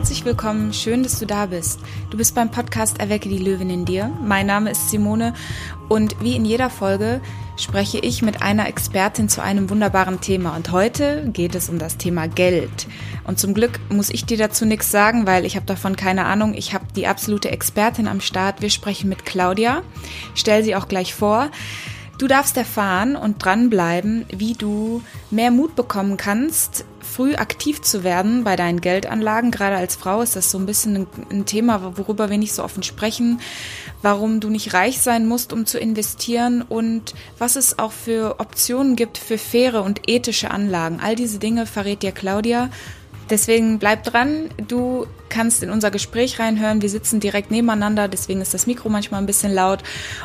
Herzlich willkommen, schön, dass du da bist. Du bist beim Podcast Erwecke die Löwin in dir. Mein Name ist Simone und wie in jeder Folge spreche ich mit einer Expertin zu einem wunderbaren Thema. Und heute geht es um das Thema Geld. Und zum Glück muss ich dir dazu nichts sagen, weil ich habe davon keine Ahnung. Ich habe die absolute Expertin am Start. Wir sprechen mit Claudia. Stell sie auch gleich vor. Du darfst erfahren und dranbleiben, wie du mehr Mut bekommen kannst, früh aktiv zu werden bei deinen Geldanlagen. Gerade als Frau ist das so ein bisschen ein, Thema, worüber wir nicht so offen sprechen. Warum du nicht reich sein musst, um zu investieren und was es auch für Optionen gibt für faire und ethische Anlagen. All diese Dinge verrät dir Claudia. Deswegen bleib dran. Du kannst in unser Gespräch reinhören. Wir sitzen direkt nebeneinander, deswegen ist das Mikro manchmal ein bisschen laut.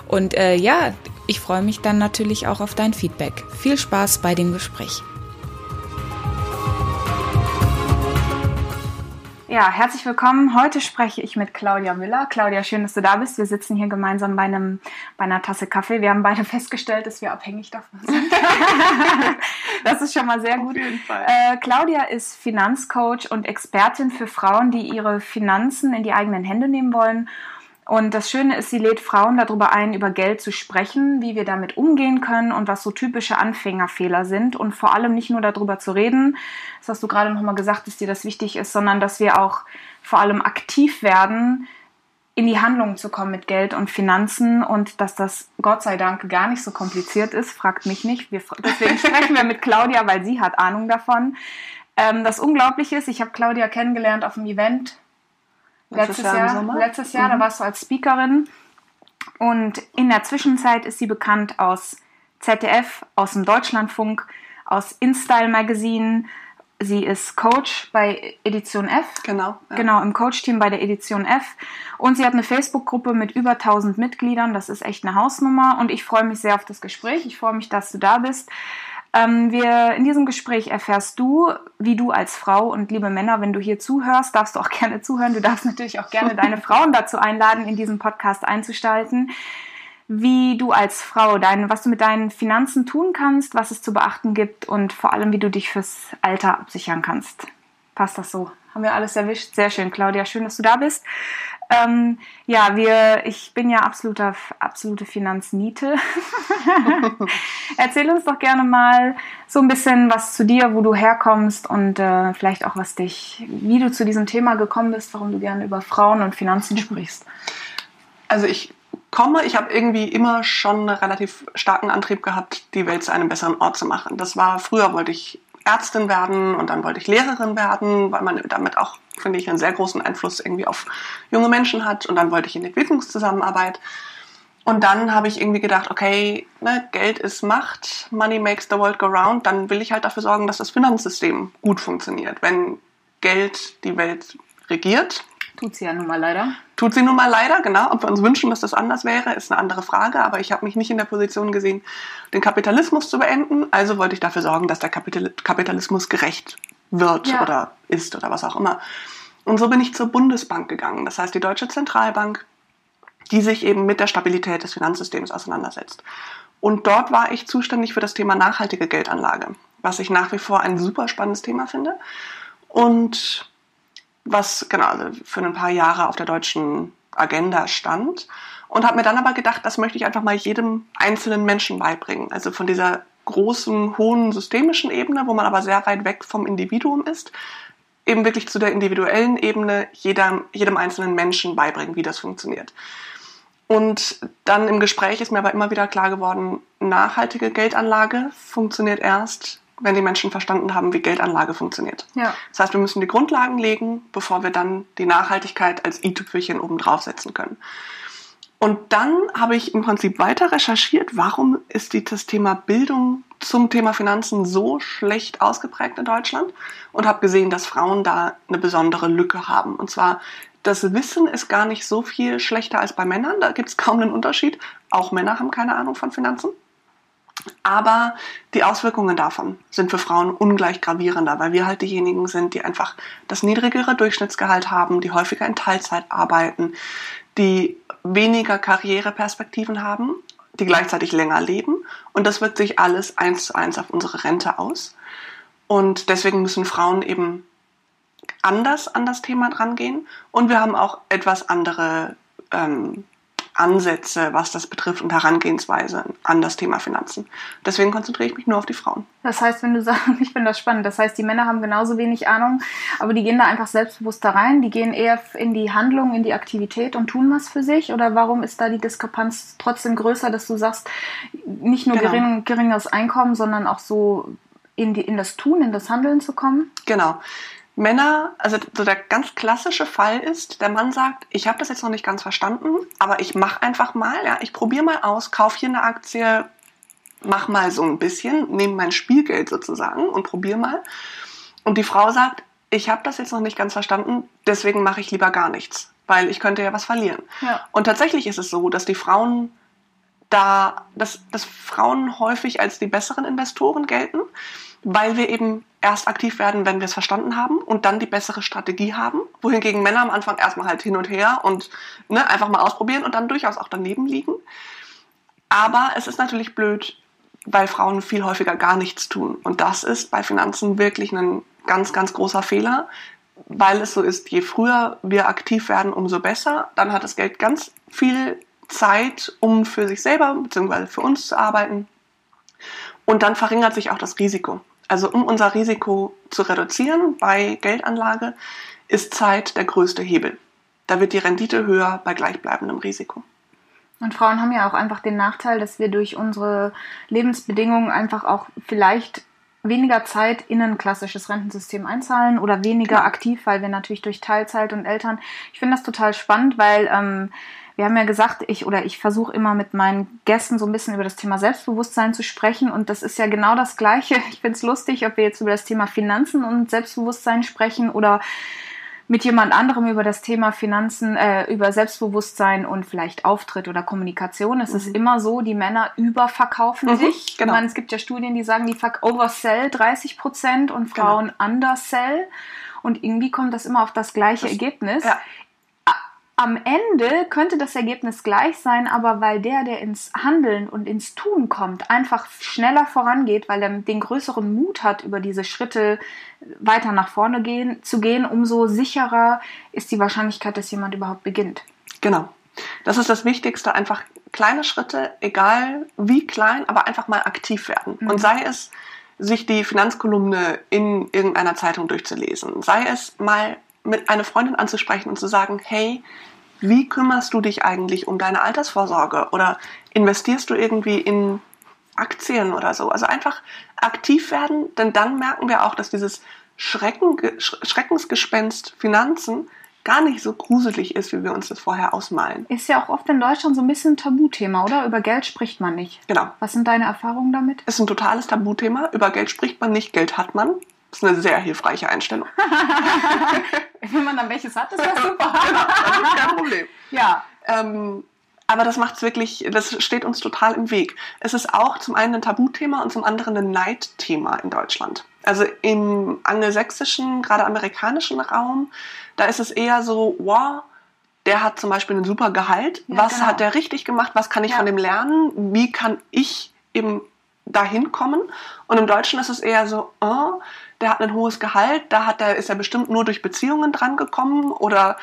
Und äh, ja, ich freue mich dann natürlich auch auf dein Feedback. Viel Spaß bei dem Gespräch. Ja, herzlich willkommen. Heute spreche ich mit Claudia Müller. Claudia, schön, dass du da bist. Wir sitzen hier gemeinsam bei, einem, bei einer Tasse Kaffee. Wir haben beide festgestellt, dass wir abhängig davon sind. das ist schon mal sehr gut. Auf jeden Fall. Äh, Claudia ist Finanzcoach und Expertin für Frauen, die ihre Finanzen in die eigenen Hände nehmen wollen und das Schöne ist, sie lädt Frauen darüber ein, über Geld zu sprechen, wie wir damit umgehen können und was so typische Anfängerfehler sind. Und vor allem nicht nur darüber zu reden, das hast du gerade nochmal gesagt, dass dir das wichtig ist, sondern dass wir auch vor allem aktiv werden, in die Handlung zu kommen mit Geld und Finanzen und dass das Gott sei Dank gar nicht so kompliziert ist, fragt mich nicht. Wir, deswegen sprechen wir mit Claudia, weil sie hat Ahnung davon. Ähm, das Unglaubliche ist, ich habe Claudia kennengelernt auf einem Event Letztes, letztes Jahr, Jahr letztes Jahr, mhm. da warst du als Speakerin. Und in der Zwischenzeit ist sie bekannt aus ZDF, aus dem Deutschlandfunk, aus InStyle Magazine. Sie ist Coach bei Edition F. Genau. Ja. Genau, im Coach-Team bei der Edition F. Und sie hat eine Facebook-Gruppe mit über 1000 Mitgliedern. Das ist echt eine Hausnummer. Und ich freue mich sehr auf das Gespräch. Ich freue mich, dass du da bist. Ähm, wir, in diesem Gespräch erfährst du, wie du als Frau und liebe Männer, wenn du hier zuhörst, darfst du auch gerne zuhören. Du darfst natürlich auch gerne deine Frauen dazu einladen, in diesen Podcast einzustalten. Wie du als Frau, dein, was du mit deinen Finanzen tun kannst, was es zu beachten gibt und vor allem, wie du dich fürs Alter absichern kannst. Passt das so? Haben wir alles erwischt? Sehr schön, Claudia. Schön, dass du da bist. Ähm, ja, wir, ich bin ja absoluter, absolute Finanzniete. Erzähl uns doch gerne mal so ein bisschen was zu dir, wo du herkommst und äh, vielleicht auch was dich, wie du zu diesem Thema gekommen bist, warum du gerne über Frauen und Finanzen sprichst. Also ich komme, ich habe irgendwie immer schon einen relativ starken Antrieb gehabt, die Welt zu einem besseren Ort zu machen. Das war früher wollte ich Ärztin werden und dann wollte ich Lehrerin werden, weil man damit auch, finde ich, einen sehr großen Einfluss irgendwie auf junge Menschen hat. Und dann wollte ich in Entwicklungszusammenarbeit. Und dann habe ich irgendwie gedacht, okay, ne, Geld ist Macht, Money makes the world go round, dann will ich halt dafür sorgen, dass das Finanzsystem gut funktioniert. Wenn Geld die Welt regiert, Tut sie ja nun mal leider. Tut sie nun mal leider, genau. Ob wir uns wünschen, dass das anders wäre, ist eine andere Frage. Aber ich habe mich nicht in der Position gesehen, den Kapitalismus zu beenden. Also wollte ich dafür sorgen, dass der Kapitalismus gerecht wird ja. oder ist oder was auch immer. Und so bin ich zur Bundesbank gegangen. Das heißt, die Deutsche Zentralbank, die sich eben mit der Stabilität des Finanzsystems auseinandersetzt. Und dort war ich zuständig für das Thema nachhaltige Geldanlage, was ich nach wie vor ein super spannendes Thema finde. Und was genau also für ein paar Jahre auf der deutschen Agenda stand und habe mir dann aber gedacht, das möchte ich einfach mal jedem einzelnen Menschen beibringen. Also von dieser großen, hohen systemischen Ebene, wo man aber sehr weit weg vom Individuum ist, eben wirklich zu der individuellen Ebene jeder, jedem einzelnen Menschen beibringen, wie das funktioniert. Und dann im Gespräch ist mir aber immer wieder klar geworden, nachhaltige Geldanlage funktioniert erst, wenn die Menschen verstanden haben, wie Geldanlage funktioniert. Ja. Das heißt, wir müssen die Grundlagen legen, bevor wir dann die Nachhaltigkeit als i-Tüpfelchen oben draufsetzen können. Und dann habe ich im Prinzip weiter recherchiert, warum ist das Thema Bildung zum Thema Finanzen so schlecht ausgeprägt in Deutschland und habe gesehen, dass Frauen da eine besondere Lücke haben. Und zwar, das Wissen ist gar nicht so viel schlechter als bei Männern, da gibt es kaum einen Unterschied. Auch Männer haben keine Ahnung von Finanzen. Aber die Auswirkungen davon sind für Frauen ungleich gravierender, weil wir halt diejenigen sind, die einfach das niedrigere Durchschnittsgehalt haben, die häufiger in Teilzeit arbeiten, die weniger Karriereperspektiven haben, die gleichzeitig länger leben. Und das wirkt sich alles eins zu eins auf unsere Rente aus. Und deswegen müssen Frauen eben anders an das Thema drangehen und wir haben auch etwas andere ähm, Ansätze, was das betrifft und Herangehensweise an das Thema Finanzen. Deswegen konzentriere ich mich nur auf die Frauen. Das heißt, wenn du sagst, ich finde das spannend, das heißt, die Männer haben genauso wenig Ahnung, aber die gehen da einfach selbstbewusst da rein, die gehen eher in die Handlung, in die Aktivität und tun was für sich oder warum ist da die Diskrepanz trotzdem größer, dass du sagst, nicht nur genau. gering, geringeres Einkommen, sondern auch so in, die, in das Tun, in das Handeln zu kommen? Genau. Männer, also so der ganz klassische Fall ist, der Mann sagt, ich habe das jetzt noch nicht ganz verstanden, aber ich mache einfach mal, ja, ich probiere mal aus, kaufe hier eine Aktie, mach mal so ein bisschen, nehme mein Spielgeld sozusagen und probiere mal. Und die Frau sagt, ich habe das jetzt noch nicht ganz verstanden, deswegen mache ich lieber gar nichts, weil ich könnte ja was verlieren. Ja. Und tatsächlich ist es so, dass die Frauen da, dass, dass Frauen häufig als die besseren Investoren gelten, weil wir eben erst aktiv werden, wenn wir es verstanden haben und dann die bessere Strategie haben, wohingegen Männer am Anfang erstmal halt hin und her und ne, einfach mal ausprobieren und dann durchaus auch daneben liegen. Aber es ist natürlich blöd, weil Frauen viel häufiger gar nichts tun. Und das ist bei Finanzen wirklich ein ganz, ganz großer Fehler, weil es so ist, je früher wir aktiv werden, umso besser. Dann hat das Geld ganz viel Zeit, um für sich selber bzw. für uns zu arbeiten. Und dann verringert sich auch das Risiko. Also um unser Risiko zu reduzieren bei Geldanlage, ist Zeit der größte Hebel. Da wird die Rendite höher bei gleichbleibendem Risiko. Und Frauen haben ja auch einfach den Nachteil, dass wir durch unsere Lebensbedingungen einfach auch vielleicht weniger Zeit in ein klassisches Rentensystem einzahlen oder weniger Klar. aktiv, weil wir natürlich durch Teilzeit und Eltern. Ich finde das total spannend, weil ähm, wir haben ja gesagt, ich oder ich versuche immer mit meinen Gästen so ein bisschen über das Thema Selbstbewusstsein zu sprechen und das ist ja genau das Gleiche. Ich finde es lustig, ob wir jetzt über das Thema Finanzen und Selbstbewusstsein sprechen oder mit jemand anderem über das Thema Finanzen, äh, über Selbstbewusstsein und vielleicht Auftritt oder Kommunikation. Es mhm. ist immer so, die Männer überverkaufen mhm, sich. Genau. Ich meine, es gibt ja Studien, die sagen, die oversell 30 Prozent und genau. Frauen genau. undersell. Und irgendwie kommt das immer auf das gleiche das, Ergebnis. Ja am Ende könnte das Ergebnis gleich sein, aber weil der, der ins Handeln und ins Tun kommt, einfach schneller vorangeht, weil er den größeren Mut hat, über diese Schritte weiter nach vorne gehen, zu gehen, umso sicherer ist die Wahrscheinlichkeit, dass jemand überhaupt beginnt. Genau. Das ist das Wichtigste, einfach kleine Schritte, egal wie klein, aber einfach mal aktiv werden. Mhm. Und sei es, sich die Finanzkolumne in irgendeiner Zeitung durchzulesen, sei es mal mit einer Freundin anzusprechen und zu sagen, hey, wie kümmerst du dich eigentlich um deine Altersvorsorge oder investierst du irgendwie in Aktien oder so? Also einfach aktiv werden, denn dann merken wir auch, dass dieses Schrecken, Schreckensgespenst Finanzen gar nicht so gruselig ist, wie wir uns das vorher ausmalen. Ist ja auch oft in Deutschland so ein bisschen ein Tabuthema, oder? Über Geld spricht man nicht. Genau. Was sind deine Erfahrungen damit? Ist ein totales Tabuthema. Über Geld spricht man nicht, Geld hat man. Das ist eine sehr hilfreiche Einstellung. Wenn man dann welches hat, ist das super. genau, das ist kein Problem. Ja. Ähm, aber das macht es wirklich, das steht uns total im Weg. Es ist auch zum einen ein Tabuthema und zum anderen ein Neidthema in Deutschland. Also im angelsächsischen, gerade amerikanischen Raum, da ist es eher so, wow, der hat zum Beispiel ein super Gehalt. Ja, was genau. hat der richtig gemacht? Was kann ich ja. von dem lernen? Wie kann ich eben dahin kommen? Und im Deutschen ist es eher so, oh, der hat ein hohes Gehalt, da hat er, ist er bestimmt nur durch Beziehungen drangekommen oder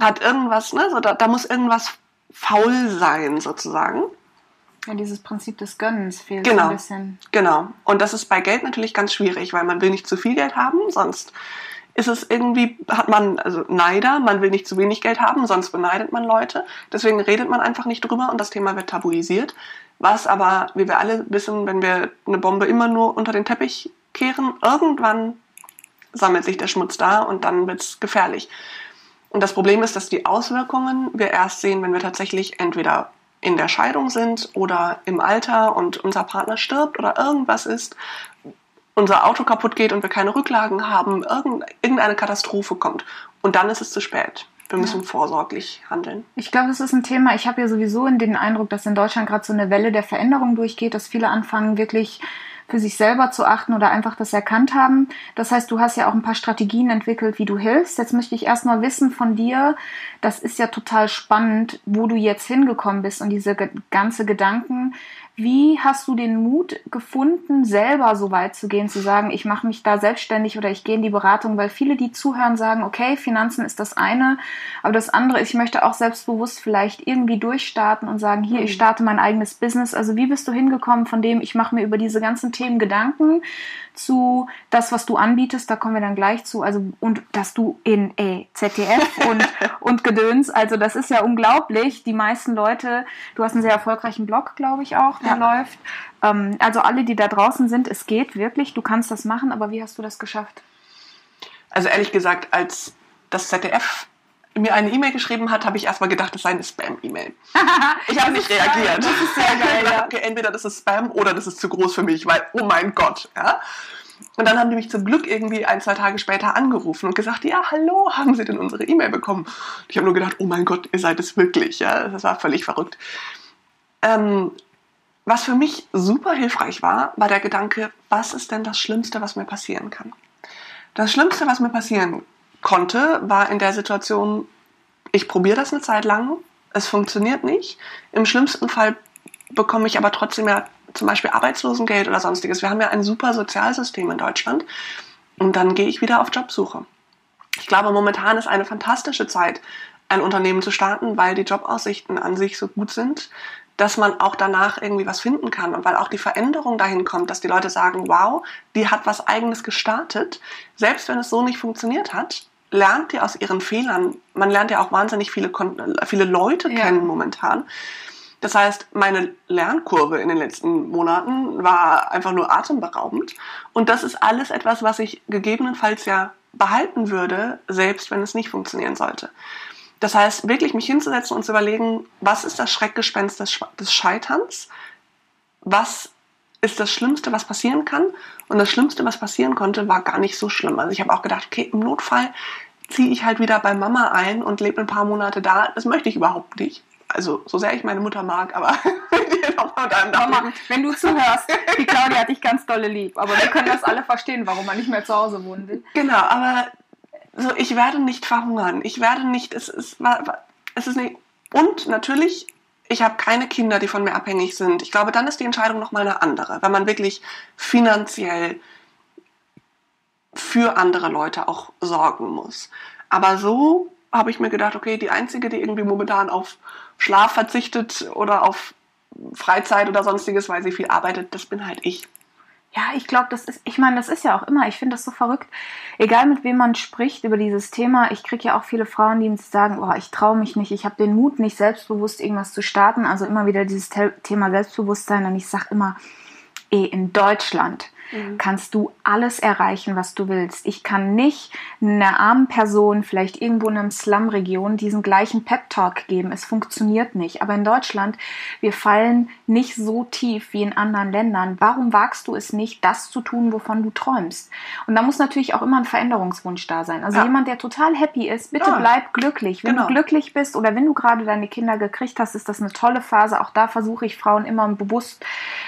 hat irgendwas, ne, so, da, da muss irgendwas faul sein sozusagen. Ja, dieses Prinzip des Gönnens fehlt genau, ein bisschen. Genau. Und das ist bei Geld natürlich ganz schwierig, weil man will nicht zu viel Geld haben, sonst ist es irgendwie, hat man, also Neider, man will nicht zu wenig Geld haben, sonst beneidet man Leute. Deswegen redet man einfach nicht drüber und das Thema wird tabuisiert. Was aber, wie wir alle wissen, wenn wir eine Bombe immer nur unter den Teppich kehren, irgendwann sammelt sich der Schmutz da und dann wird es gefährlich. Und das Problem ist, dass die Auswirkungen wir erst sehen, wenn wir tatsächlich entweder in der Scheidung sind oder im Alter und unser Partner stirbt oder irgendwas ist, unser Auto kaputt geht und wir keine Rücklagen haben, irgendeine Katastrophe kommt. Und dann ist es zu spät. Wir müssen ja. vorsorglich handeln. Ich glaube, das ist ein Thema. Ich habe ja sowieso den Eindruck, dass in Deutschland gerade so eine Welle der Veränderung durchgeht, dass viele anfangen, wirklich für sich selber zu achten oder einfach das erkannt haben. Das heißt, du hast ja auch ein paar Strategien entwickelt, wie du hilfst. Jetzt möchte ich erstmal wissen von dir, das ist ja total spannend, wo du jetzt hingekommen bist und diese ganze Gedanken. Wie hast du den Mut gefunden, selber so weit zu gehen, zu sagen, ich mache mich da selbstständig oder ich gehe in die Beratung? Weil viele, die zuhören, sagen, okay, Finanzen ist das eine, aber das andere ist, ich möchte auch selbstbewusst vielleicht irgendwie durchstarten und sagen, hier, ich mhm. starte mein eigenes Business. Also wie bist du hingekommen von dem, ich mache mir über diese ganzen Themen Gedanken, zu das, was du anbietest, da kommen wir dann gleich zu, also und dass du in ey, ZDF und, und Gedöns, also das ist ja unglaublich. Die meisten Leute, du hast einen sehr erfolgreichen Blog, glaube ich auch, der ja. läuft. Ähm, also alle, die da draußen sind, es geht wirklich, du kannst das machen, aber wie hast du das geschafft? Also ehrlich gesagt, als das ZDF mir eine E-Mail geschrieben hat, habe ich erstmal gedacht, das sei eine Spam-E-Mail. ich habe nicht reagiert. Das ist sehr geil. Ja. Okay, entweder das ist Spam oder das ist zu groß für mich, weil, oh mein Gott. Ja? Und dann haben die mich zum Glück irgendwie ein, zwei Tage später angerufen und gesagt, ja, hallo, haben Sie denn unsere E-Mail bekommen? Ich habe nur gedacht, oh mein Gott, ihr seid es wirklich. Ja? Das war völlig verrückt. Ähm, was für mich super hilfreich war, war der Gedanke, was ist denn das Schlimmste, was mir passieren kann? Das Schlimmste, was mir passieren konnte, war in der Situation, ich probiere das eine Zeit lang, es funktioniert nicht. Im schlimmsten Fall bekomme ich aber trotzdem ja zum Beispiel Arbeitslosengeld oder sonstiges. Wir haben ja ein super Sozialsystem in Deutschland. Und dann gehe ich wieder auf Jobsuche. Ich glaube, momentan ist eine fantastische Zeit, ein Unternehmen zu starten, weil die Jobaussichten an sich so gut sind, dass man auch danach irgendwie was finden kann und weil auch die Veränderung dahin kommt, dass die Leute sagen, wow, die hat was eigenes gestartet, selbst wenn es so nicht funktioniert hat, lernt ihr aus ihren Fehlern. Man lernt ja auch wahnsinnig viele, viele Leute ja. kennen momentan. Das heißt, meine Lernkurve in den letzten Monaten war einfach nur atemberaubend. Und das ist alles etwas, was ich gegebenenfalls ja behalten würde, selbst wenn es nicht funktionieren sollte. Das heißt, wirklich mich hinzusetzen und zu überlegen, was ist das Schreckgespenst des, des Scheiterns? Was ist das Schlimmste, was passieren kann? Und das Schlimmste, was passieren konnte, war gar nicht so schlimm. Also ich habe auch gedacht, okay, im Notfall ziehe ich halt wieder bei Mama ein und lebe ein paar Monate da. Das möchte ich überhaupt nicht. Also so sehr ich meine Mutter mag, aber Mama, wenn du zuhörst, die Claudia hat dich ganz dolle lieb. Aber wir können das alle verstehen, warum man nicht mehr zu Hause wohnen will. Genau, aber so, ich werde nicht verhungern. Ich werde nicht, es ist, es ist nicht, und natürlich, ich habe keine Kinder, die von mir abhängig sind. Ich glaube, dann ist die Entscheidung nochmal eine andere, wenn man wirklich finanziell für andere Leute auch sorgen muss. Aber so habe ich mir gedacht, okay, die einzige, die irgendwie momentan auf Schlaf verzichtet oder auf Freizeit oder sonstiges, weil sie viel arbeitet, das bin halt ich. Ja, ich glaube, das ist, ich meine, das ist ja auch immer, ich finde das so verrückt. Egal mit wem man spricht über dieses Thema, ich kriege ja auch viele Frauen, die sagen, oh, ich traue mich nicht, ich habe den Mut nicht, selbstbewusst irgendwas zu starten. Also immer wieder dieses Thema Selbstbewusstsein und ich sage immer, eh, in Deutschland mhm. kannst du alles erreichen, was du willst. Ich kann nicht einer armen Person, vielleicht irgendwo in einer Slum-Region, diesen gleichen Pep-Talk geben. Es funktioniert nicht. Aber in Deutschland, wir fallen nicht so tief wie in anderen Ländern. Warum wagst du es nicht, das zu tun, wovon du träumst? Und da muss natürlich auch immer ein Veränderungswunsch da sein. Also ja. jemand, der total happy ist, bitte ja. bleib glücklich. Wenn genau. du glücklich bist oder wenn du gerade deine Kinder gekriegt hast, ist das eine tolle Phase. Auch da versuche ich Frauen immer bewusst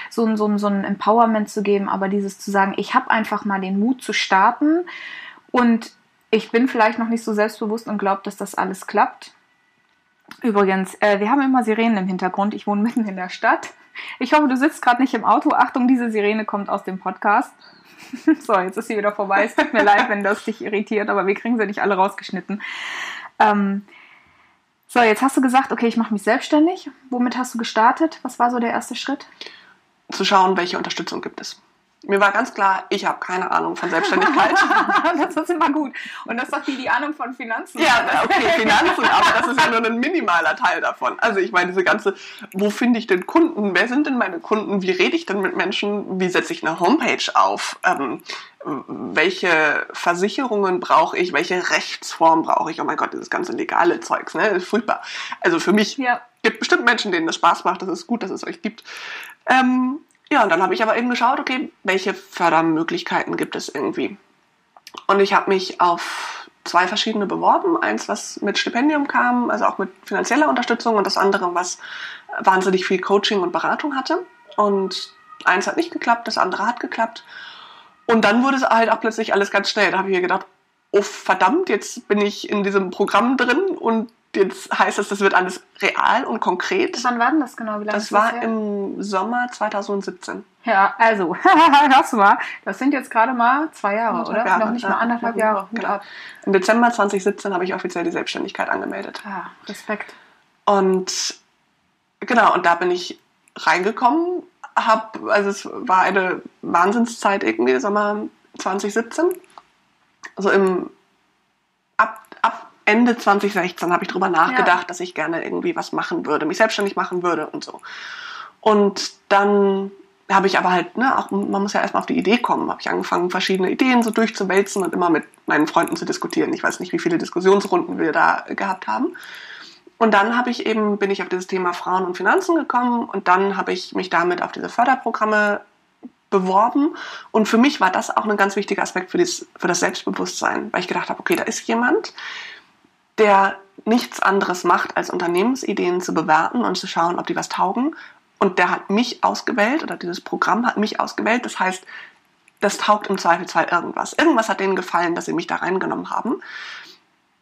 so, so, so ein Empowerment zu geben. Aber dieses dieses zu sagen, ich habe einfach mal den Mut zu starten und ich bin vielleicht noch nicht so selbstbewusst und glaube, dass das alles klappt. Übrigens, äh, wir haben immer Sirenen im Hintergrund. Ich wohne mitten in der Stadt. Ich hoffe, du sitzt gerade nicht im Auto. Achtung, diese Sirene kommt aus dem Podcast. so, jetzt ist sie wieder vorbei. Es tut mir leid, wenn das dich irritiert, aber wir kriegen sie nicht alle rausgeschnitten. Ähm, so, jetzt hast du gesagt, okay, ich mache mich selbstständig. Womit hast du gestartet? Was war so der erste Schritt? Zu schauen, welche Unterstützung gibt es. Mir war ganz klar, ich habe keine Ahnung von Selbstständigkeit. das ist immer gut. Und das sagt die, die Ahnung von Finanzen. Ja, okay, Finanzen, aber das ist ja nur ein minimaler Teil davon. Also ich meine, diese ganze, wo finde ich denn Kunden? Wer sind denn meine Kunden? Wie rede ich denn mit Menschen? Wie setze ich eine Homepage auf? Ähm, welche Versicherungen brauche ich? Welche Rechtsform brauche ich? Oh mein Gott, dieses ganze legale Zeugs, ne? Das ist furchtbar. Also für mich ja. gibt bestimmt Menschen, denen das Spaß macht. Das ist gut, dass es euch gibt. Ähm, ja, und dann habe ich aber eben geschaut, okay, welche Fördermöglichkeiten gibt es irgendwie. Und ich habe mich auf zwei verschiedene beworben. Eins, was mit Stipendium kam, also auch mit finanzieller Unterstützung und das andere, was wahnsinnig viel Coaching und Beratung hatte. Und eins hat nicht geklappt, das andere hat geklappt. Und dann wurde es halt auch plötzlich alles ganz schnell. Da habe ich mir gedacht, oh verdammt, jetzt bin ich in diesem Programm drin und jetzt heißt es, das wird alles real und konkret. Wann war denn das genau? Wie lange das war her? im Sommer 2017. Ja, also, hörst du mal, das sind jetzt gerade mal zwei Jahre, oder? Jahre, Noch nicht ja. mal anderthalb Ja, Jahre. Genau. Im Dezember 2017 habe ich offiziell die Selbstständigkeit angemeldet. Ah, Respekt. Und genau, und da bin ich reingekommen, hab, also es war eine Wahnsinnszeit irgendwie, Sommer 2017. Also im ab Ende 2016 habe ich drüber nachgedacht, dass ich gerne irgendwie was machen würde, mich selbstständig machen würde und so. Und dann habe ich aber halt, ne, auch, man muss ja erstmal auf die Idee kommen, habe ich angefangen, verschiedene Ideen so durchzuwälzen und immer mit meinen Freunden zu diskutieren. Ich weiß nicht, wie viele Diskussionsrunden wir da gehabt haben. Und dann habe ich eben, bin ich auf dieses Thema Frauen und Finanzen gekommen und dann habe ich mich damit auf diese Förderprogramme beworben. Und für mich war das auch ein ganz wichtiger Aspekt für, dies, für das Selbstbewusstsein, weil ich gedacht habe, okay, da ist jemand, der nichts anderes macht, als Unternehmensideen zu bewerten und zu schauen, ob die was taugen. Und der hat mich ausgewählt oder dieses Programm hat mich ausgewählt. Das heißt, das taugt im Zweifelsfall irgendwas. Irgendwas hat denen gefallen, dass sie mich da reingenommen haben.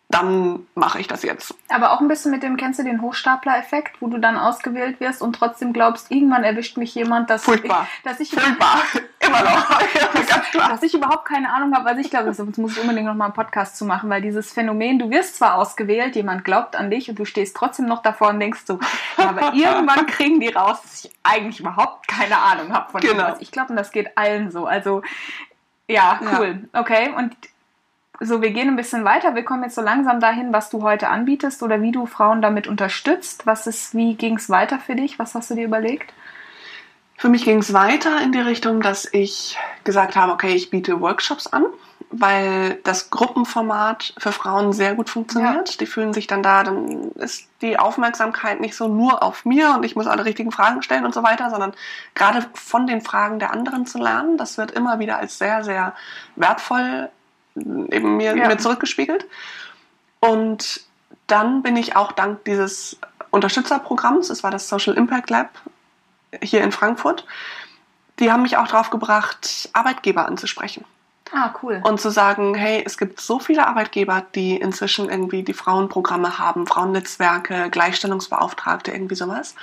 Dann mache ich das jetzt. Aber auch ein bisschen mit dem, kennst du den Hochstapler-Effekt, wo du dann ausgewählt wirst und trotzdem glaubst, irgendwann erwischt mich jemand, dass Furchtbar. ich, dass ich, Furchtbar. Immer noch. Ganz klar. dass ich überhaupt keine Ahnung habe. Also ich glaube, das muss ich unbedingt noch mal einen Podcast zu machen, weil dieses Phänomen, du wirst zwar ausgewählt, jemand glaubt an dich und du stehst trotzdem noch davor und denkst so, ja, aber irgendwann kriegen die raus, dass ich eigentlich überhaupt keine Ahnung habe von Genau. irgendwas. Ich glaube, und das geht allen so. Also ja, Ja. cool. Okay, und so, wir gehen ein bisschen weiter. Wir kommen jetzt so langsam dahin, was du heute anbietest oder wie du Frauen damit unterstützt. Was ist, wie ging es weiter für dich? Was hast du dir überlegt? Für mich ging es weiter in die Richtung, dass ich gesagt habe, okay, ich biete Workshops an, weil das Gruppenformat für Frauen sehr gut funktioniert. Die fühlen sich dann da, dann ist die Aufmerksamkeit nicht so nur auf mir und ich muss alle richtigen Fragen stellen und so weiter, sondern gerade von den Fragen der anderen zu lernen, das wird immer wieder als sehr, sehr wertvoll eben mir, Ja. mir zurückgespiegelt. Und dann bin ich auch dank dieses Unterstützerprogramms, es war das Social Impact Lab hier in Frankfurt, die haben mich auch drauf gebracht, Arbeitgeber anzusprechen Ah, cool. und zu sagen, hey, es gibt so viele Arbeitgeber, die inzwischen irgendwie die Frauenprogramme haben, Frauennetzwerke, Gleichstellungsbeauftragte, irgendwie sowas.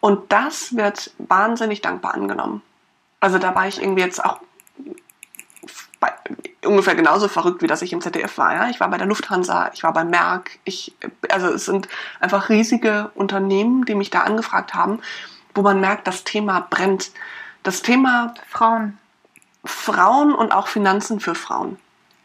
Und das wird wahnsinnig dankbar angenommen. Also da war ich irgendwie jetzt auch bei, ungefähr genauso verrückt, wie dass ich im ZDF war. Ja? Ich war bei der Lufthansa, ich war bei Merck. Ich, also es sind einfach riesige Unternehmen, die mich da angefragt haben, wo man merkt, das Thema brennt. Das Thema Frauen. Frauen und auch Finanzen für Frauen.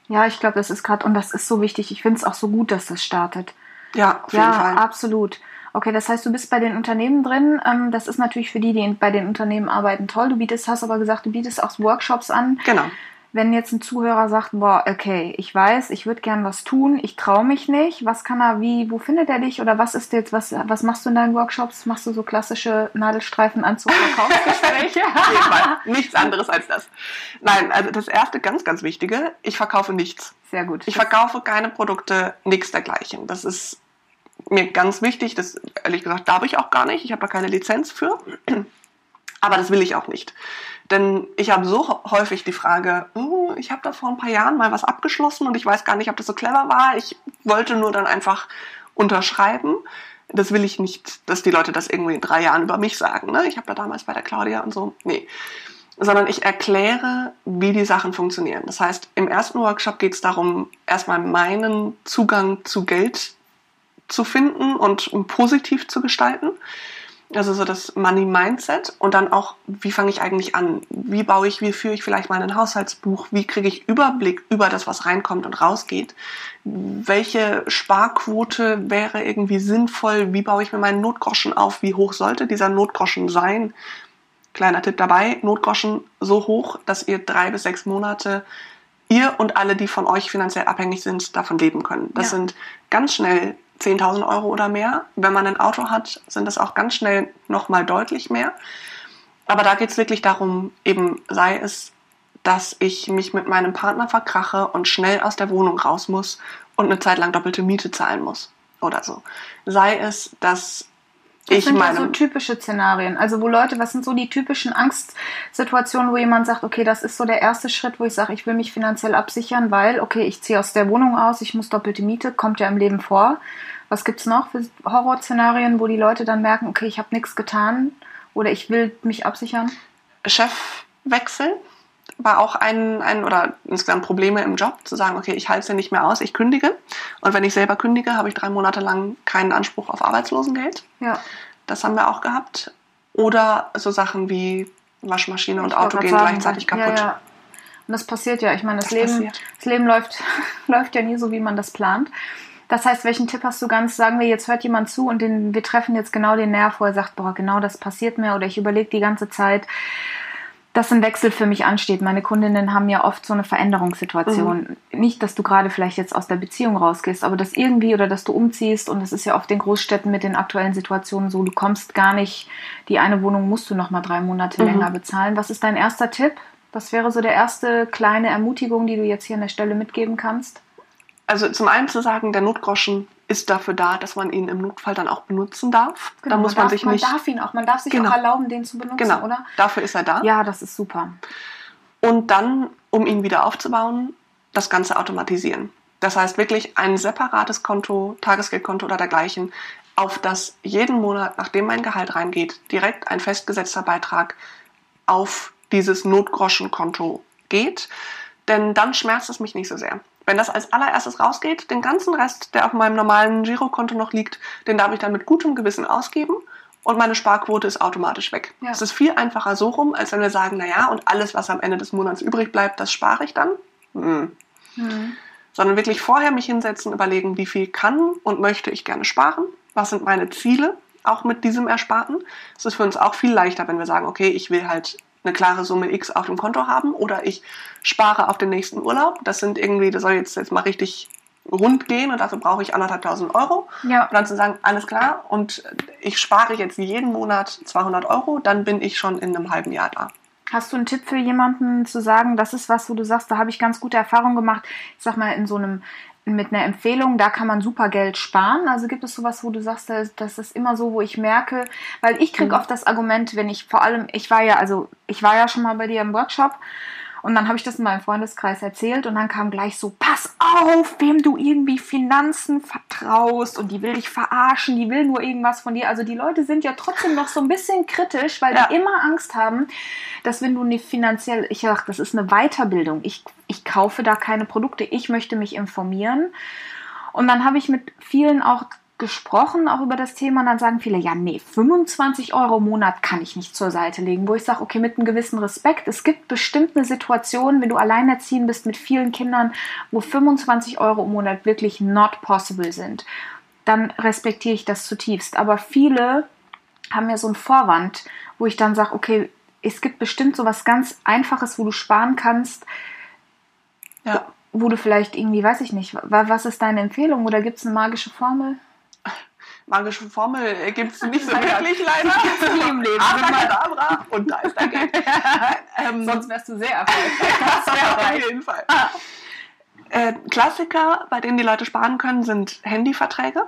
Ja, ich glaube, das ist gerade, und das ist so wichtig. Ich finde es auch so gut, dass das startet. Ja, auf ja, jeden Fall. absolut. Okay, das heißt, du bist bei den Unternehmen drin. Ähm, das ist natürlich für die, die bei den Unternehmen arbeiten, toll. Du bietest, hast aber gesagt, du bietest auch Workshops an. Genau. Wenn jetzt ein Zuhörer sagt, boah, okay, ich weiß, ich würde gern was tun, ich traue mich nicht, was kann er, wie, wo findet er dich oder was ist jetzt, was, was machst du in deinen Workshops? Machst du so klassische Nadelstreifen-Anzug-Verkaufsgespräche? Jedenfalls nichts anderes als das. Nein, also das erste ganz, ganz Wichtige, ich verkaufe nichts. Sehr gut. Ich verkaufe keine Produkte, nichts dergleichen. Das ist mir ganz wichtig. Das, ehrlich gesagt, darf ich auch gar nicht. Ich habe da keine Lizenz für. Aber das will ich auch nicht. Denn ich habe so häufig die Frage, "Oh, ich habe da vor ein paar Jahren mal was abgeschlossen und ich weiß gar nicht, ob das so clever war. Ich wollte nur dann einfach unterschreiben. Das will ich nicht, dass die Leute das irgendwie in drei Jahren über mich sagen. Ne? Ich habe da damals bei der Claudia und so. Nee. Sondern ich erkläre, wie die Sachen funktionieren. Das heißt, im ersten Workshop geht es darum, erstmal meinen Zugang zu Geld zu finden und positiv zu gestalten. Also so das Money Mindset und dann auch, wie fange ich eigentlich an? Wie baue ich, wie führe ich vielleicht mal ein Haushaltsbuch? Wie kriege ich Überblick über das, was reinkommt und rausgeht? Welche Sparquote wäre irgendwie sinnvoll? Wie baue ich mir meinen Notgroschen auf? Wie hoch sollte dieser Notgroschen sein? Kleiner Tipp dabei, Notgroschen so hoch, dass ihr drei bis sechs Monate ihr und alle, die von euch finanziell abhängig sind, davon leben können. Das Ja. sind ganz schnell 10.000 Euro oder mehr. Wenn man ein Auto hat, sind das auch ganz schnell nochmal deutlich mehr. Aber da geht es wirklich darum, eben sei es, dass ich mich mit meinem Partner verkrache und schnell aus der Wohnung raus muss und eine Zeit lang doppelte Miete zahlen muss oder so. Sei es, dass Das ich sind ja so typische Szenarien. Also wo Leute, was sind so die typischen Angstsituationen, wo jemand sagt, okay, das ist so der erste Schritt, wo ich sage, ich will mich finanziell absichern, weil, okay, ich ziehe aus der Wohnung aus, ich muss doppelte Miete, kommt ja im Leben vor. Was gibt es noch für Horrorszenarien, wo die Leute dann merken, okay, ich habe nichts getan oder ich will mich absichern? Chefwechsel war auch ein, ein oder insgesamt Probleme im Job, zu sagen, okay, ich halte es ja nicht mehr aus, ich kündige. Und wenn ich selber kündige, habe ich drei Monate lang keinen Anspruch auf Arbeitslosengeld. Ja. Das haben wir auch gehabt. Oder so Sachen wie Waschmaschine und Auto gehen sagen, gleichzeitig kaputt. Ja, ja. Und das passiert ja. Ich meine, das, das Leben, das Leben läuft, läuft ja nie so, wie man das plant. Das heißt, welchen Tipp hast du ganz, sagen wir, jetzt hört jemand zu und den, wir treffen jetzt genau den Nerv, wo er sagt, boah, genau das passiert mir oder ich überlege die ganze Zeit, dass ein Wechsel für mich ansteht. Meine Kundinnen haben ja oft so eine Veränderungssituation. Mhm. Nicht, dass du gerade vielleicht jetzt aus der Beziehung rausgehst, aber dass irgendwie oder dass du umziehst und es ist ja oft in Großstädten mit den aktuellen Situationen so, du kommst gar nicht, die eine Wohnung musst du noch mal drei Monate mhm. länger bezahlen. Was ist dein erster Tipp? Was wäre so der erste kleine Ermutigung, die du jetzt hier an der Stelle mitgeben kannst? Also zum einen zu sagen, der Notgroschen ist dafür da, dass man ihn im Notfall dann auch benutzen darf. Genau, da muss man, man sich nicht. Man darf ihn auch, man darf sich genau. auch erlauben, den zu benutzen, genau. oder? Dafür ist er da. Ja, das ist super. Und dann, um ihn wieder aufzubauen, das Ganze automatisieren. Das heißt wirklich ein separates Konto, Tagesgeldkonto oder dergleichen, auf das jeden Monat, nachdem mein Gehalt reingeht, direkt ein festgesetzter Beitrag auf dieses Notgroschenkonto geht. Denn dann schmerzt es mich nicht so sehr. Wenn das als allererstes rausgeht, den ganzen Rest, der auf meinem normalen Girokonto noch liegt, den darf ich dann mit gutem Gewissen ausgeben und meine Sparquote ist automatisch weg. Es ja. ist viel einfacher so rum, als wenn wir sagen, naja, und alles, was am Ende des Monats übrig bleibt, das spare ich dann. Hm. Hm. Sondern wirklich vorher mich hinsetzen, überlegen, wie viel kann und möchte ich gerne sparen, was sind meine Ziele, auch mit diesem Ersparten. Es ist für uns auch viel leichter, wenn wir sagen, okay, ich will halt eine klare Summe X auf dem Konto haben oder ich spare auf den nächsten Urlaub. Das sind irgendwie, das soll jetzt, jetzt mal richtig rund gehen und dafür brauche ich anderthalbtausend Euro. Ja. Und dann zu sagen, alles klar und ich spare jetzt jeden Monat 200 Euro, dann bin ich schon in einem halben Jahr da. Hast du einen Tipp für jemanden zu sagen, das ist was, wo du sagst, da habe ich ganz gute Erfahrungen gemacht, ich sag mal in so einem mit einer Empfehlung, da kann man super Geld sparen. Also gibt es sowas, wo du sagst, das ist immer so, wo ich merke, weil ich kriege mhm. oft das Argument, wenn ich vor allem, ich war ja, also ich war ja schon mal bei dir im Workshop und dann habe ich das in meinem Freundeskreis erzählt und dann kam gleich so, pass auf, wem du irgendwie Finanzen vertraust und die will dich verarschen, die will nur irgendwas von dir. Also die Leute sind ja trotzdem noch so ein bisschen kritisch, weil ja. die immer Angst haben, dass wenn du nicht finanziell, ich sag, das ist eine Weiterbildung. Ich, ich kaufe da keine Produkte, ich möchte mich informieren. Und dann habe ich mit vielen auch gesprochen, auch über das Thema, und dann sagen viele, ja, nee, 25 Euro im Monat kann ich nicht zur Seite legen, wo ich sage, okay, mit einem gewissen Respekt, es gibt bestimmt eine Situation, wenn du alleinerziehend bist mit vielen Kindern, wo 25 Euro im Monat wirklich not possible sind, dann respektiere ich das zutiefst. Aber viele haben ja so einen Vorwand, wo ich dann sage, okay, es gibt bestimmt so was ganz Einfaches, wo du sparen kannst. Ja. Wo du vielleicht irgendwie, weiß ich nicht, was ist deine Empfehlung oder gibt es eine magische Formel? Magische Formel gibt es nicht so wirklich leider. Abracadabra und da ist dein Geld. ähm, Sonst wärst du sehr erfolgreich. auf jeden Fall. Äh, Klassiker, bei denen die Leute sparen können, sind Handyverträge.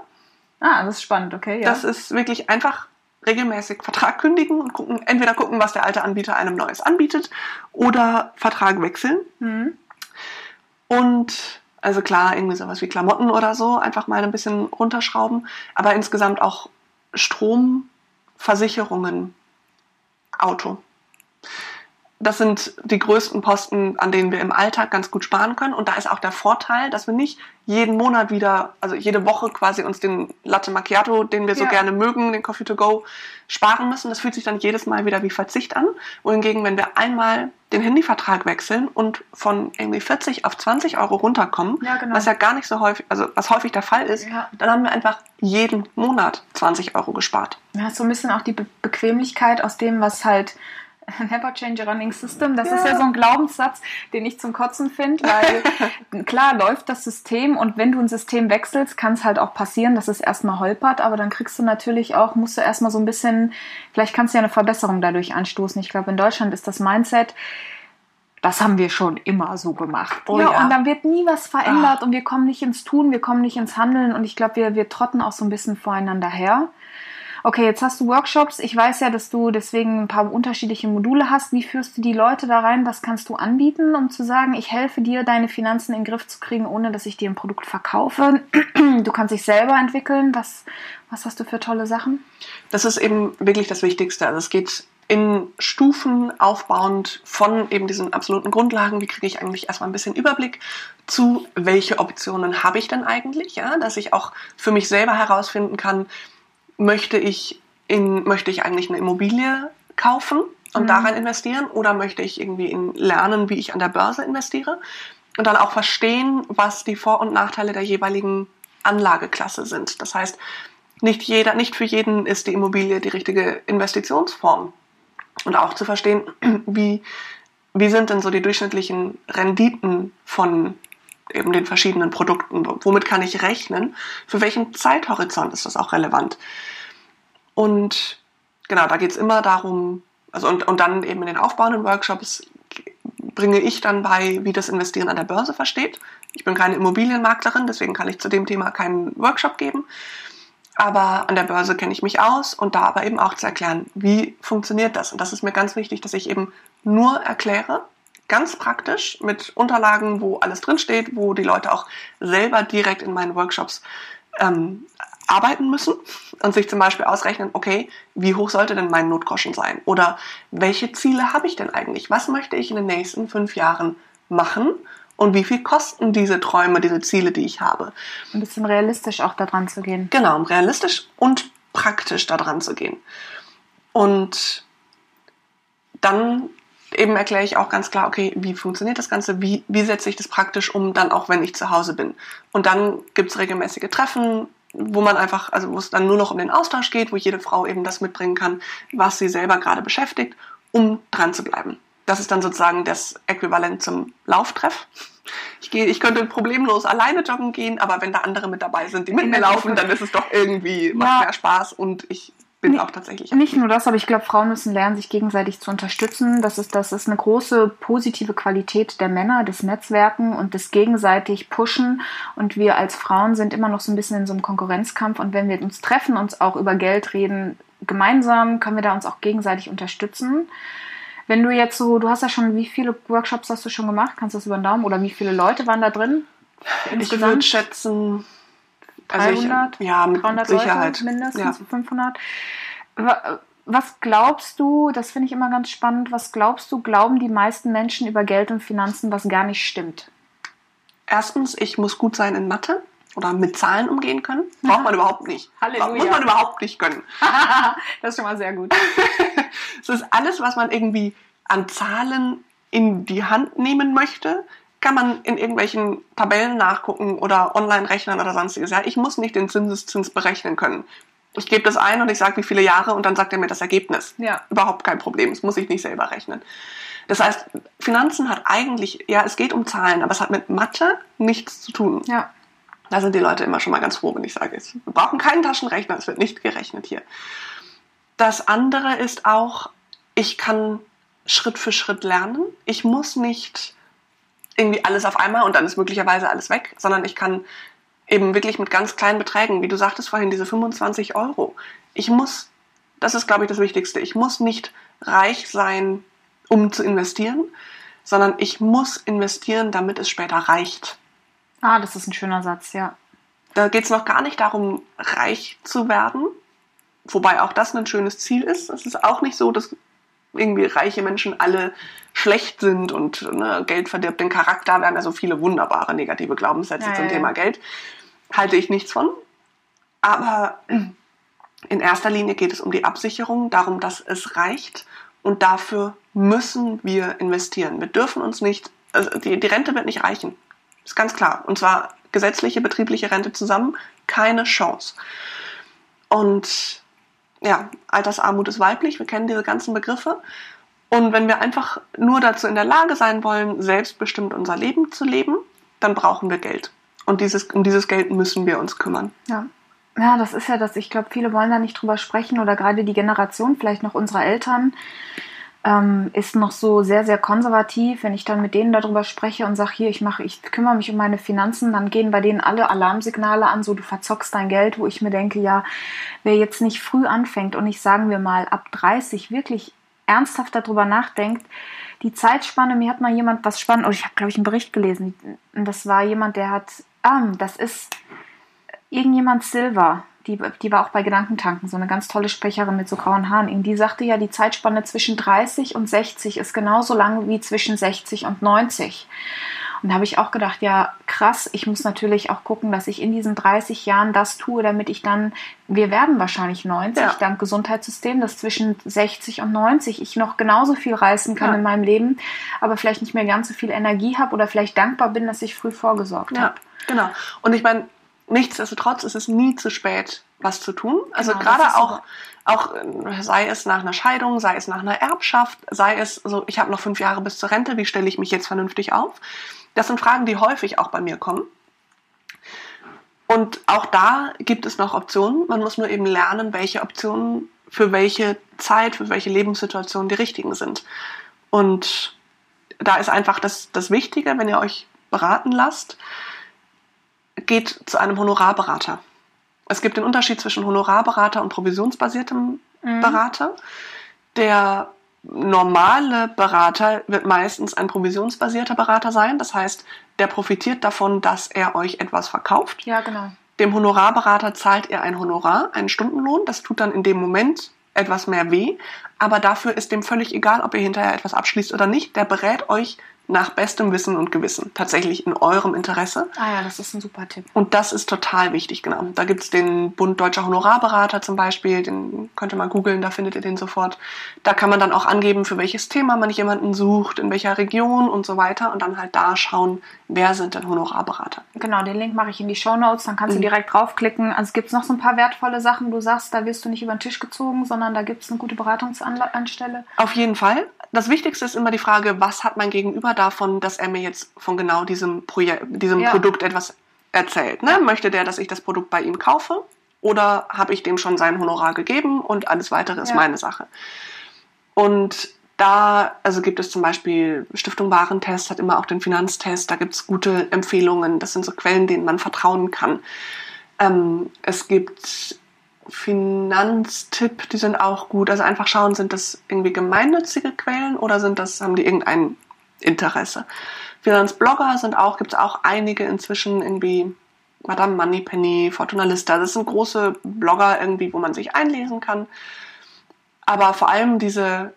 Ah, das ist spannend, okay. Ja. Das ist wirklich einfach regelmäßig Vertrag kündigen und gucken, entweder gucken, was der alte Anbieter einem Neues anbietet oder Vertrag wechseln. Mhm. Und also klar, irgendwie sowas wie Klamotten oder so, einfach mal ein bisschen runterschrauben, aber insgesamt auch Strom, Versicherungen, Auto. Das sind die größten Posten, an denen wir im Alltag ganz gut sparen können. Und da ist auch der Vorteil, dass wir nicht jeden Monat wieder, also jede Woche quasi uns den Latte Macchiato, den wir so ja. gerne mögen, den Coffee to go, sparen müssen. Das fühlt sich dann jedes Mal wieder wie Verzicht an. Wohingegen, wenn wir einmal den Handyvertrag wechseln und von irgendwie 40 auf 20 Euro runterkommen, ja, genau. was ja gar nicht so häufig, also was häufig der Fall ist, ja. dann haben wir einfach jeden Monat 20 Euro gespart. Ja, so ein bisschen auch die Be Bequemlichkeit aus dem, was halt Never change a running system. Das ja. ist ja so ein Glaubenssatz, den ich zum Kotzen finde, weil klar läuft das System und wenn du ein System wechselst, kann es halt auch passieren, dass es erstmal holpert, aber dann kriegst du natürlich auch, musst du erstmal so ein bisschen, vielleicht kannst du ja eine Verbesserung dadurch anstoßen. Ich glaube, in Deutschland ist das Mindset, das haben wir schon immer so gemacht. Oh, ja, ja, und dann wird nie was verändert Ach. und wir kommen nicht ins Tun, wir kommen nicht ins Handeln und ich glaube, wir, wir trotten auch so ein bisschen voreinander her. Okay, jetzt hast du Workshops. Ich weiß ja, dass du deswegen ein paar unterschiedliche Module hast. Wie führst du die Leute da rein? Was kannst du anbieten, um zu sagen, ich helfe dir, deine Finanzen in den Griff zu kriegen, ohne dass ich dir ein Produkt verkaufe? Du kannst dich selber entwickeln. Was, was hast du für tolle Sachen? Das ist eben wirklich das Wichtigste. Also es geht in Stufen aufbauend von eben diesen absoluten Grundlagen, wie kriege ich eigentlich erstmal ein bisschen Überblick zu, welche Optionen habe ich denn eigentlich, ja, dass ich auch für mich selber herausfinden kann, möchte ich in, möchte ich eigentlich eine Immobilie kaufen und mhm. daran investieren oder möchte ich irgendwie in lernen, wie ich an der Börse investiere und dann auch verstehen, was die Vor- und Nachteile der jeweiligen Anlageklasse sind. Das heißt, nicht jeder, nicht für jeden ist die Immobilie die richtige Investitionsform. Und auch zu verstehen, wie, wie sind denn so die durchschnittlichen Renditen von eben den verschiedenen Produkten? Womit kann ich rechnen? Für welchen Zeithorizont ist das auch relevant? Und genau, da geht es immer darum, also und, und dann eben in den aufbauenden Workshops bringe ich dann bei, wie das Investieren an der Börse versteht. Ich bin keine Immobilienmaklerin, deswegen kann ich zu dem Thema keinen Workshop geben. Aber an der Börse kenne ich mich aus und da aber eben auch zu erklären, wie funktioniert das. Und das ist mir ganz wichtig, dass ich eben nur erkläre, ganz praktisch mit Unterlagen, wo alles drinsteht, wo die Leute auch selber direkt in meinen Workshops ähm, arbeiten müssen und sich zum Beispiel ausrechnen, okay, wie hoch sollte denn mein Notgroschen sein? Oder welche Ziele habe ich denn eigentlich? Was möchte ich in den nächsten fünf Jahren machen? Und wie viel kosten diese Träume, diese Ziele, die ich habe? Ein bisschen realistisch auch daran zu gehen. Genau, realistisch und praktisch daran zu gehen. Und dann eben erkläre ich auch ganz klar, okay, wie funktioniert das Ganze, wie, wie setze ich das praktisch um, dann auch wenn ich zu Hause bin. Und dann gibt es regelmäßige Treffen, wo man einfach, also wo es dann nur noch um den Austausch geht, wo jede Frau eben das mitbringen kann, was sie selber gerade beschäftigt, um dran zu bleiben. Das ist dann sozusagen das Äquivalent zum Lauftreff. Ich, gehe, ich könnte problemlos alleine joggen gehen, aber wenn da andere mit dabei sind, die mit mir laufen, dann ist es doch irgendwie, macht ja. mehr Spaß und ich bin auch tatsächlich. Nicht nur das, aber ich glaube, Frauen müssen lernen, sich gegenseitig zu unterstützen. Das ist, das ist eine große positive Qualität der Männer, des Netzwerken und des gegenseitig Pushen. Und wir als Frauen sind immer noch so ein bisschen in so einem Konkurrenzkampf. Und wenn wir uns treffen, uns auch über Geld reden, gemeinsam können wir da uns auch gegenseitig unterstützen. Wenn du jetzt so, du hast ja schon, wie viele Workshops hast du schon gemacht? Kannst du das über den Daumen? Oder wie viele Leute waren da drin? Insgesamt? Ich würde schätzen, 300, also ich, ja, mit 300 Sicherheit. Leute mindestens, ja. 500. Was glaubst du, das finde ich immer ganz spannend, was glaubst du, glauben die meisten Menschen über Geld und Finanzen, was gar nicht stimmt? Erstens, ich muss gut sein in Mathe oder mit Zahlen umgehen können. Braucht man überhaupt nicht. Halleluja. Muss man überhaupt nicht können. das ist schon mal sehr gut. Es ist alles, was man irgendwie an Zahlen in die Hand nehmen möchte, kann man in irgendwelchen Tabellen nachgucken oder online rechnen oder sonstiges. Ja, ich muss nicht den Zinseszins berechnen können. Ich gebe das ein und ich sage, wie viele Jahre und dann sagt er mir das Ergebnis. Ja. Überhaupt kein Problem. Das muss ich nicht selber rechnen. Das heißt, Finanzen hat eigentlich, ja, es geht um Zahlen, aber es hat mit Mathe nichts zu tun. Ja. Da sind die Leute immer schon mal ganz froh, wenn ich sage, wir brauchen keinen Taschenrechner, es wird nicht gerechnet hier. Das andere ist auch, ich kann Schritt für Schritt lernen. Ich muss nicht irgendwie alles auf einmal und dann ist möglicherweise alles weg, sondern ich kann eben wirklich mit ganz kleinen Beträgen, wie du sagtest vorhin, diese 25 Euro. Ich muss, das ist glaube ich das Wichtigste, ich muss nicht reich sein, um zu investieren, sondern ich muss investieren, damit es später reicht. Ah, das ist ein schöner Satz, ja. Da geht es noch gar nicht darum, reich zu werden, wobei auch das ein schönes Ziel ist. Es ist auch nicht so, dass irgendwie reiche Menschen alle schlecht sind und ne, Geld verdirbt den Charakter. Wir haben ja so viele wunderbare negative Glaubenssätze ja, zum Thema Geld. Halte ich nichts von. Aber in erster Linie geht es um die Absicherung, darum, dass es reicht. Und dafür müssen wir investieren. Wir dürfen uns nicht, also die, die Rente wird nicht reichen. Ist ganz klar. Und zwar gesetzliche, betriebliche Rente zusammen, keine Chance. Und ja, Altersarmut ist weiblich, wir kennen diese ganzen Begriffe. Und wenn wir einfach nur dazu in der Lage sein wollen, selbstbestimmt unser Leben zu leben, dann brauchen wir Geld. Und dieses, um dieses Geld müssen wir uns kümmern. Ja. Ja, das ist ja das. Ich glaube, viele wollen da nicht drüber sprechen oder gerade die Generation vielleicht noch unserer Eltern. Ähm, ist noch so sehr, sehr konservativ. Wenn ich dann mit denen darüber spreche und sage, hier, ich mache, ich kümmere mich um meine Finanzen, dann gehen bei denen alle Alarmsignale an, so du verzockst dein Geld, wo ich mir denke, ja, wer jetzt nicht früh anfängt und nicht, sagen wir mal, ab 30 wirklich ernsthaft darüber nachdenkt, die Zeitspanne, mir hat mal jemand was spannend, oh, ich habe, glaube ich, einen Bericht gelesen, das war jemand, der hat, ah, das ist irgendjemand Silver, die, die war auch bei Gedankentanken, so eine ganz tolle Sprecherin mit so grauen Haaren. Die sagte ja, die Zeitspanne zwischen 30 und 60 ist genauso lang wie zwischen 60 und 90. Und da habe ich auch gedacht, ja, krass, ich muss natürlich auch gucken, dass ich in diesen 30 Jahren das tue, damit ich dann, wir werden wahrscheinlich 90, ja. dank Gesundheitssystem, dass zwischen 60 und 90 ich noch genauso viel reißen kann ja. in meinem Leben, aber vielleicht nicht mehr ganz so viel Energie habe oder vielleicht dankbar bin, dass ich früh vorgesorgt ja, habe. Genau. Und ich meine, nichtsdestotrotz ist es nie zu spät, was zu tun. Also genau, gerade auch, auch äh, sei es nach einer Scheidung, sei es nach einer Erbschaft, sei es so, ich habe noch fünf Jahre bis zur Rente, wie stelle ich mich jetzt vernünftig auf? Das sind Fragen, die häufig auch bei mir kommen. Und auch da gibt es noch Optionen. Man muss nur eben lernen, welche Optionen für welche Zeit, für welche Lebenssituation die richtigen sind. Und da ist einfach das, das Wichtige, wenn ihr euch beraten lasst, geht zu einem Honorarberater. Es gibt den Unterschied zwischen Honorarberater und provisionsbasiertem mhm. Berater. Der normale Berater wird meistens ein provisionsbasierter Berater sein. Das heißt, der profitiert davon, dass er euch etwas verkauft. Ja, genau. Dem Honorarberater zahlt er ein Honorar, einen Stundenlohn. Das tut dann in dem Moment etwas mehr weh. Aber dafür ist dem völlig egal, ob ihr hinterher etwas abschließt oder nicht. Der berät euch nach bestem Wissen und Gewissen. Tatsächlich in eurem Interesse. Ah ja, das ist ein super Tipp. Und das ist total wichtig, genau. Da gibt es den Bund Deutscher Honorarberater zum Beispiel, den könnt ihr mal googeln, da findet ihr den sofort. Da kann man dann auch angeben, für welches Thema man jemanden sucht, in welcher Region und so weiter und dann halt da schauen, wer sind denn Honorarberater. Genau, den Link mache ich in die Show Notes, dann kannst mhm. du direkt draufklicken. Also gibt es noch so ein paar wertvolle Sachen, du sagst, da wirst du nicht über den Tisch gezogen, sondern da gibt es eine gute Beratungsanstelle. Auf jeden Fall. Das Wichtigste ist immer die Frage, was hat mein Gegenüber davon, dass er mir jetzt von genau diesem, Projekt, diesem ja. Produkt etwas erzählt. Ne? Möchte der, dass ich das Produkt bei ihm kaufe? Oder habe ich dem schon sein Honorar gegeben und alles weitere ist ja. meine Sache? Und da also gibt es zum Beispiel Stiftung Warentest, hat immer auch den Finanztest, da gibt es gute Empfehlungen, das sind so Quellen, denen man vertrauen kann. Ähm, es gibt Finanztipp, die sind auch gut. Also einfach schauen, sind das irgendwie gemeinnützige Quellen oder sind das, haben die irgendein Interesse. Finanzblogger sind auch, gibt es auch einige inzwischen irgendwie Madame Moneypenny, Fortuna Lista. Das sind große Blogger irgendwie, wo man sich einlesen kann. Aber vor allem diese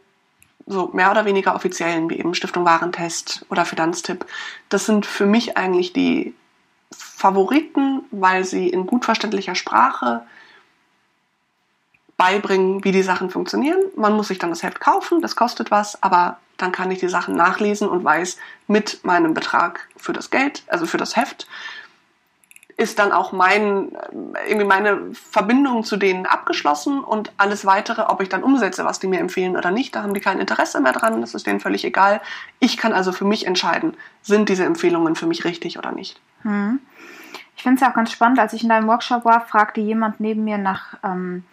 so mehr oder weniger offiziellen, wie eben Stiftung Warentest oder Finanztipp, das sind für mich eigentlich die Favoriten, weil sie in gut verständlicher Sprache beibringen, wie die Sachen funktionieren. Man muss sich dann das Heft kaufen, das kostet was, aber dann kann ich die Sachen nachlesen und weiß mit meinem Betrag für das Geld, also für das Heft, ist dann auch mein, irgendwie meine Verbindung zu denen abgeschlossen und alles weitere, ob ich dann umsetze, was die mir empfehlen oder nicht, da haben die kein Interesse mehr dran, das ist denen völlig egal. Ich kann also für mich entscheiden, sind diese Empfehlungen für mich richtig oder nicht. Hm. Ich finde es ja auch ganz spannend, als ich in deinem Workshop war, fragte jemand neben mir nach ähm,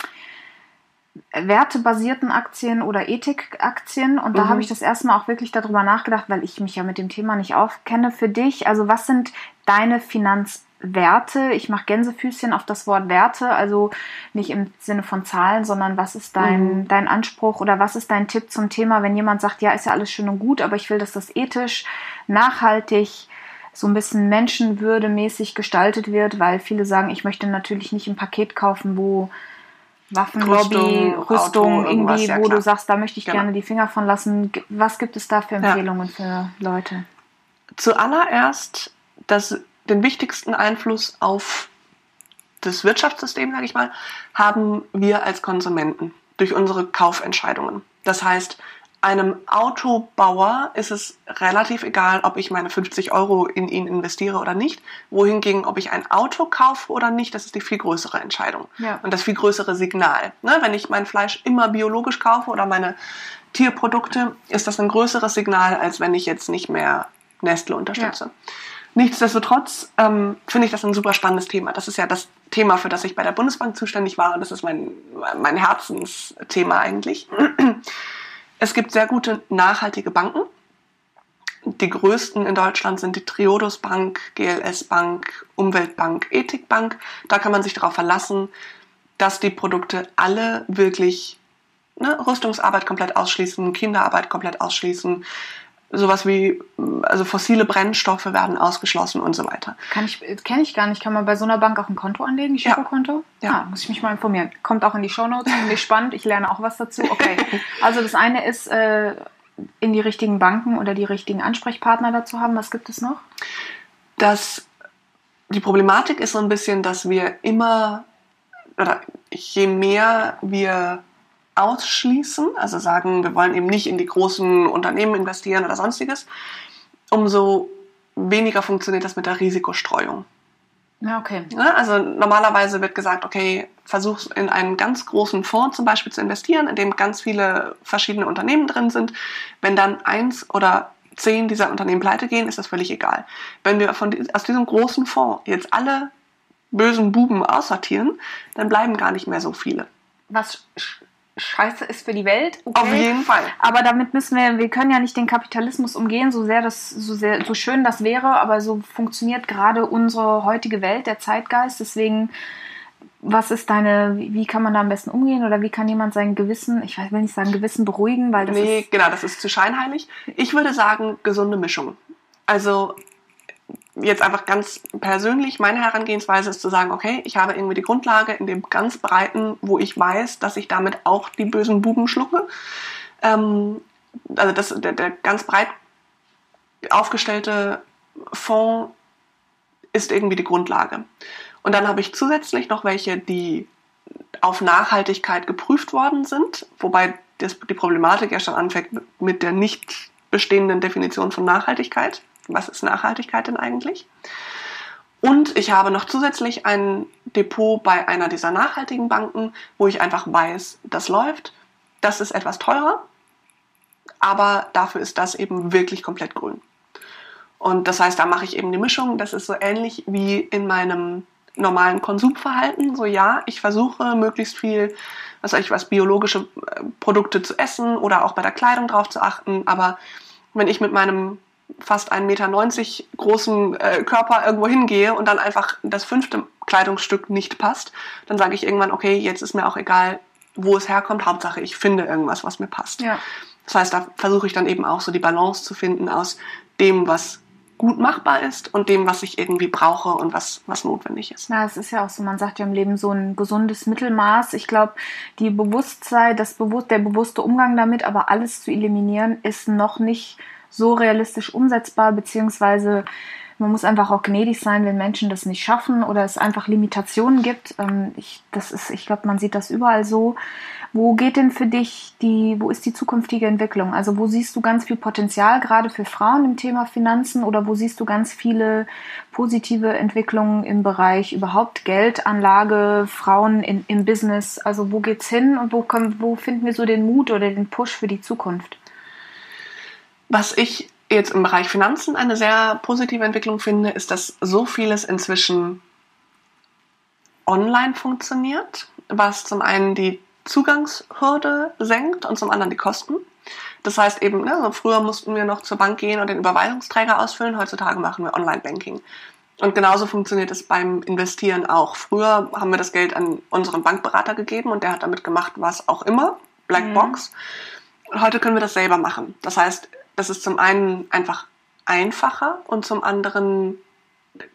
wertebasierten Aktien oder Ethikaktien. Und da mhm. habe ich das erste Mal auch wirklich darüber nachgedacht, weil ich mich ja mit dem Thema nicht aufkenne für dich. Also was sind deine Finanzwerte? Ich mache Gänsefüßchen auf das Wort Werte, also nicht im Sinne von Zahlen, sondern was ist dein, mhm. dein Anspruch oder was ist dein Tipp zum Thema, wenn jemand sagt, ja, ist ja alles schön und gut, aber ich will, dass das ethisch, nachhaltig, so ein bisschen menschenwürdemäßig gestaltet wird, weil viele sagen, ich möchte natürlich nicht ein Paket kaufen, wo Waffenlobby, Rüstung, Rüstung irgendwie, ja, wo klar. du sagst, da möchte ich genau. gerne die Finger von lassen. Was gibt es da für Empfehlungen ja. für Leute? Zuallererst das, den wichtigsten Einfluss auf das Wirtschaftssystem, sage ich mal, haben wir als Konsumenten durch unsere Kaufentscheidungen. Das heißt, einem Autobauer ist es relativ egal, ob ich meine 50 Euro in ihn investiere oder nicht. Wohingegen, ob ich ein Auto kaufe oder nicht, das ist die viel größere Entscheidung. Ja. Und das viel größere Signal. Ne? Wenn ich mein Fleisch immer biologisch kaufe oder meine Tierprodukte, ist das ein größeres Signal, als wenn ich jetzt nicht mehr Nestle unterstütze. Ja. Nichtsdestotrotz ähm, finde ich das ein super spannendes Thema. Das ist ja das Thema, für das ich bei der Bundesbank zuständig war und das ist mein, mein Herzensthema eigentlich. Es gibt sehr gute nachhaltige Banken. Die größten in Deutschland sind die Triodos Bank, GLS Bank, Umweltbank, Ethikbank. Da kann man sich darauf verlassen, dass die Produkte alle wirklich ne, Rüstungsarbeit komplett ausschließen, Kinderarbeit komplett ausschließen, sowas wie also fossile Brennstoffe werden ausgeschlossen und so weiter. Kann ich kenne ich gar nicht. Kann man bei so einer Bank auch ein Konto anlegen, ein Girokonto? Ja. ja. Ah, muss ich mich mal informieren. Kommt auch in die Shownotes. Finde ich spannend. Ich lerne auch was dazu. Okay. Also das eine ist äh, in die richtigen Banken oder die richtigen Ansprechpartner dazu haben. Was gibt es noch? Das die Problematik ist so ein bisschen, dass wir immer oder je mehr wir ausschließen, also sagen, wir wollen eben nicht in die großen Unternehmen investieren oder sonstiges, umso weniger funktioniert das mit der Risikostreuung. Ja, okay. Also normalerweise wird gesagt, okay, versuch in einen ganz großen Fonds zum Beispiel zu investieren, in dem ganz viele verschiedene Unternehmen drin sind. Wenn dann eins oder zehn dieser Unternehmen pleite gehen, ist das völlig egal. Wenn wir von, aus diesem großen Fonds jetzt alle bösen Buben aussortieren, dann bleiben gar nicht mehr so viele. Was scheiße ist für die Welt. Okay. Auf jeden Fall. Aber damit müssen wir, wir können ja nicht den Kapitalismus umgehen, so sehr das, so sehr, so schön das wäre, aber so funktioniert gerade unsere heutige Welt, der Zeitgeist. Deswegen, was ist deine, wie kann man da am besten umgehen oder wie kann jemand sein Gewissen, ich will nicht sagen Gewissen beruhigen, weil das nee, ist. genau, das ist zu scheinheilig. Ich würde sagen, gesunde Mischung. Also jetzt einfach ganz persönlich, meine Herangehensweise ist zu sagen, okay, ich habe irgendwie die Grundlage in dem ganz breiten, wo ich weiß, dass ich damit auch die bösen Buben schlucke. Ähm, also das, der, der ganz breit aufgestellte Fonds ist irgendwie die Grundlage. Und dann habe ich zusätzlich noch welche, die auf Nachhaltigkeit geprüft worden sind, wobei das, die Problematik ja schon anfängt mit der nicht bestehenden Definition von Nachhaltigkeit was ist Nachhaltigkeit denn eigentlich? Und ich habe noch zusätzlich ein Depot bei einer dieser nachhaltigen Banken, wo ich einfach weiß, das läuft. Das ist etwas teurer, aber dafür ist das eben wirklich komplett grün. Und das heißt, da mache ich eben die Mischung. Das ist so ähnlich wie in meinem normalen Konsumverhalten. So ja, ich versuche möglichst viel, was weiß ich was, biologische äh, Produkte zu essen oder auch bei der Kleidung drauf zu achten. Aber wenn ich mit meinem fast 1,90 Meter großen äh, Körper irgendwo hingehe und dann einfach das fünfte Kleidungsstück nicht passt, dann sage ich irgendwann, okay, jetzt ist mir auch egal, wo es herkommt, Hauptsache ich finde irgendwas, was mir passt. Ja. Das heißt, da versuche ich dann eben auch so die Balance zu finden aus dem, was gut machbar ist und dem, was ich irgendwie brauche und was, was notwendig ist. Ja, es ist ja auch so, man sagt ja im Leben so ein gesundes Mittelmaß. Ich glaube, die Bewusstsein, das Bewusst, der bewusste Umgang damit, aber alles zu eliminieren, ist noch nicht so realistisch umsetzbar, beziehungsweise man muss einfach auch gnädig sein, wenn Menschen das nicht schaffen oder es einfach Limitationen gibt. Ähm, ich, das ist, ich glaube, man sieht das überall so. Wo geht denn für dich die, wo ist die zukünftige Entwicklung? Also wo siehst du ganz viel Potenzial gerade für Frauen im Thema Finanzen oder wo siehst du ganz viele positive Entwicklungen im Bereich überhaupt Geldanlage, Frauen in, im Business? Also wo geht's hin und wo, kommen, wo finden wir so den Mut oder den Push für die Zukunft? Was ich jetzt im Bereich Finanzen eine sehr positive Entwicklung finde, ist, dass so vieles inzwischen online funktioniert, was zum einen die Zugangshürde senkt und zum anderen die Kosten. Das heißt eben, ne, so früher mussten wir noch zur Bank gehen und den Überweisungsträger ausfüllen, heutzutage machen wir Online-Banking. Und genauso funktioniert es beim Investieren auch. Früher haben wir das Geld an unseren Bankberater gegeben und der hat damit gemacht, was auch immer, Blackbox. Mhm. Heute können wir das selber machen. Das heißt, das ist zum einen einfach einfacher und zum anderen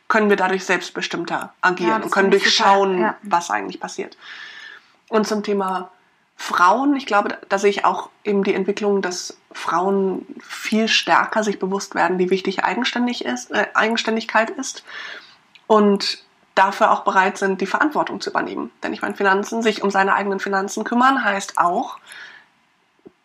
können wir dadurch selbstbestimmter agieren ja, und können durchschauen, ja. was eigentlich passiert. Und zum Thema Frauen, ich glaube, da sehe ich auch eben die Entwicklung, dass Frauen viel stärker sich bewusst werden, wie wichtig eigenständig ist, äh, Eigenständigkeit ist und dafür auch bereit sind, die Verantwortung zu übernehmen. Denn ich meine, Finanzen, sich um seine eigenen Finanzen kümmern, heißt auch,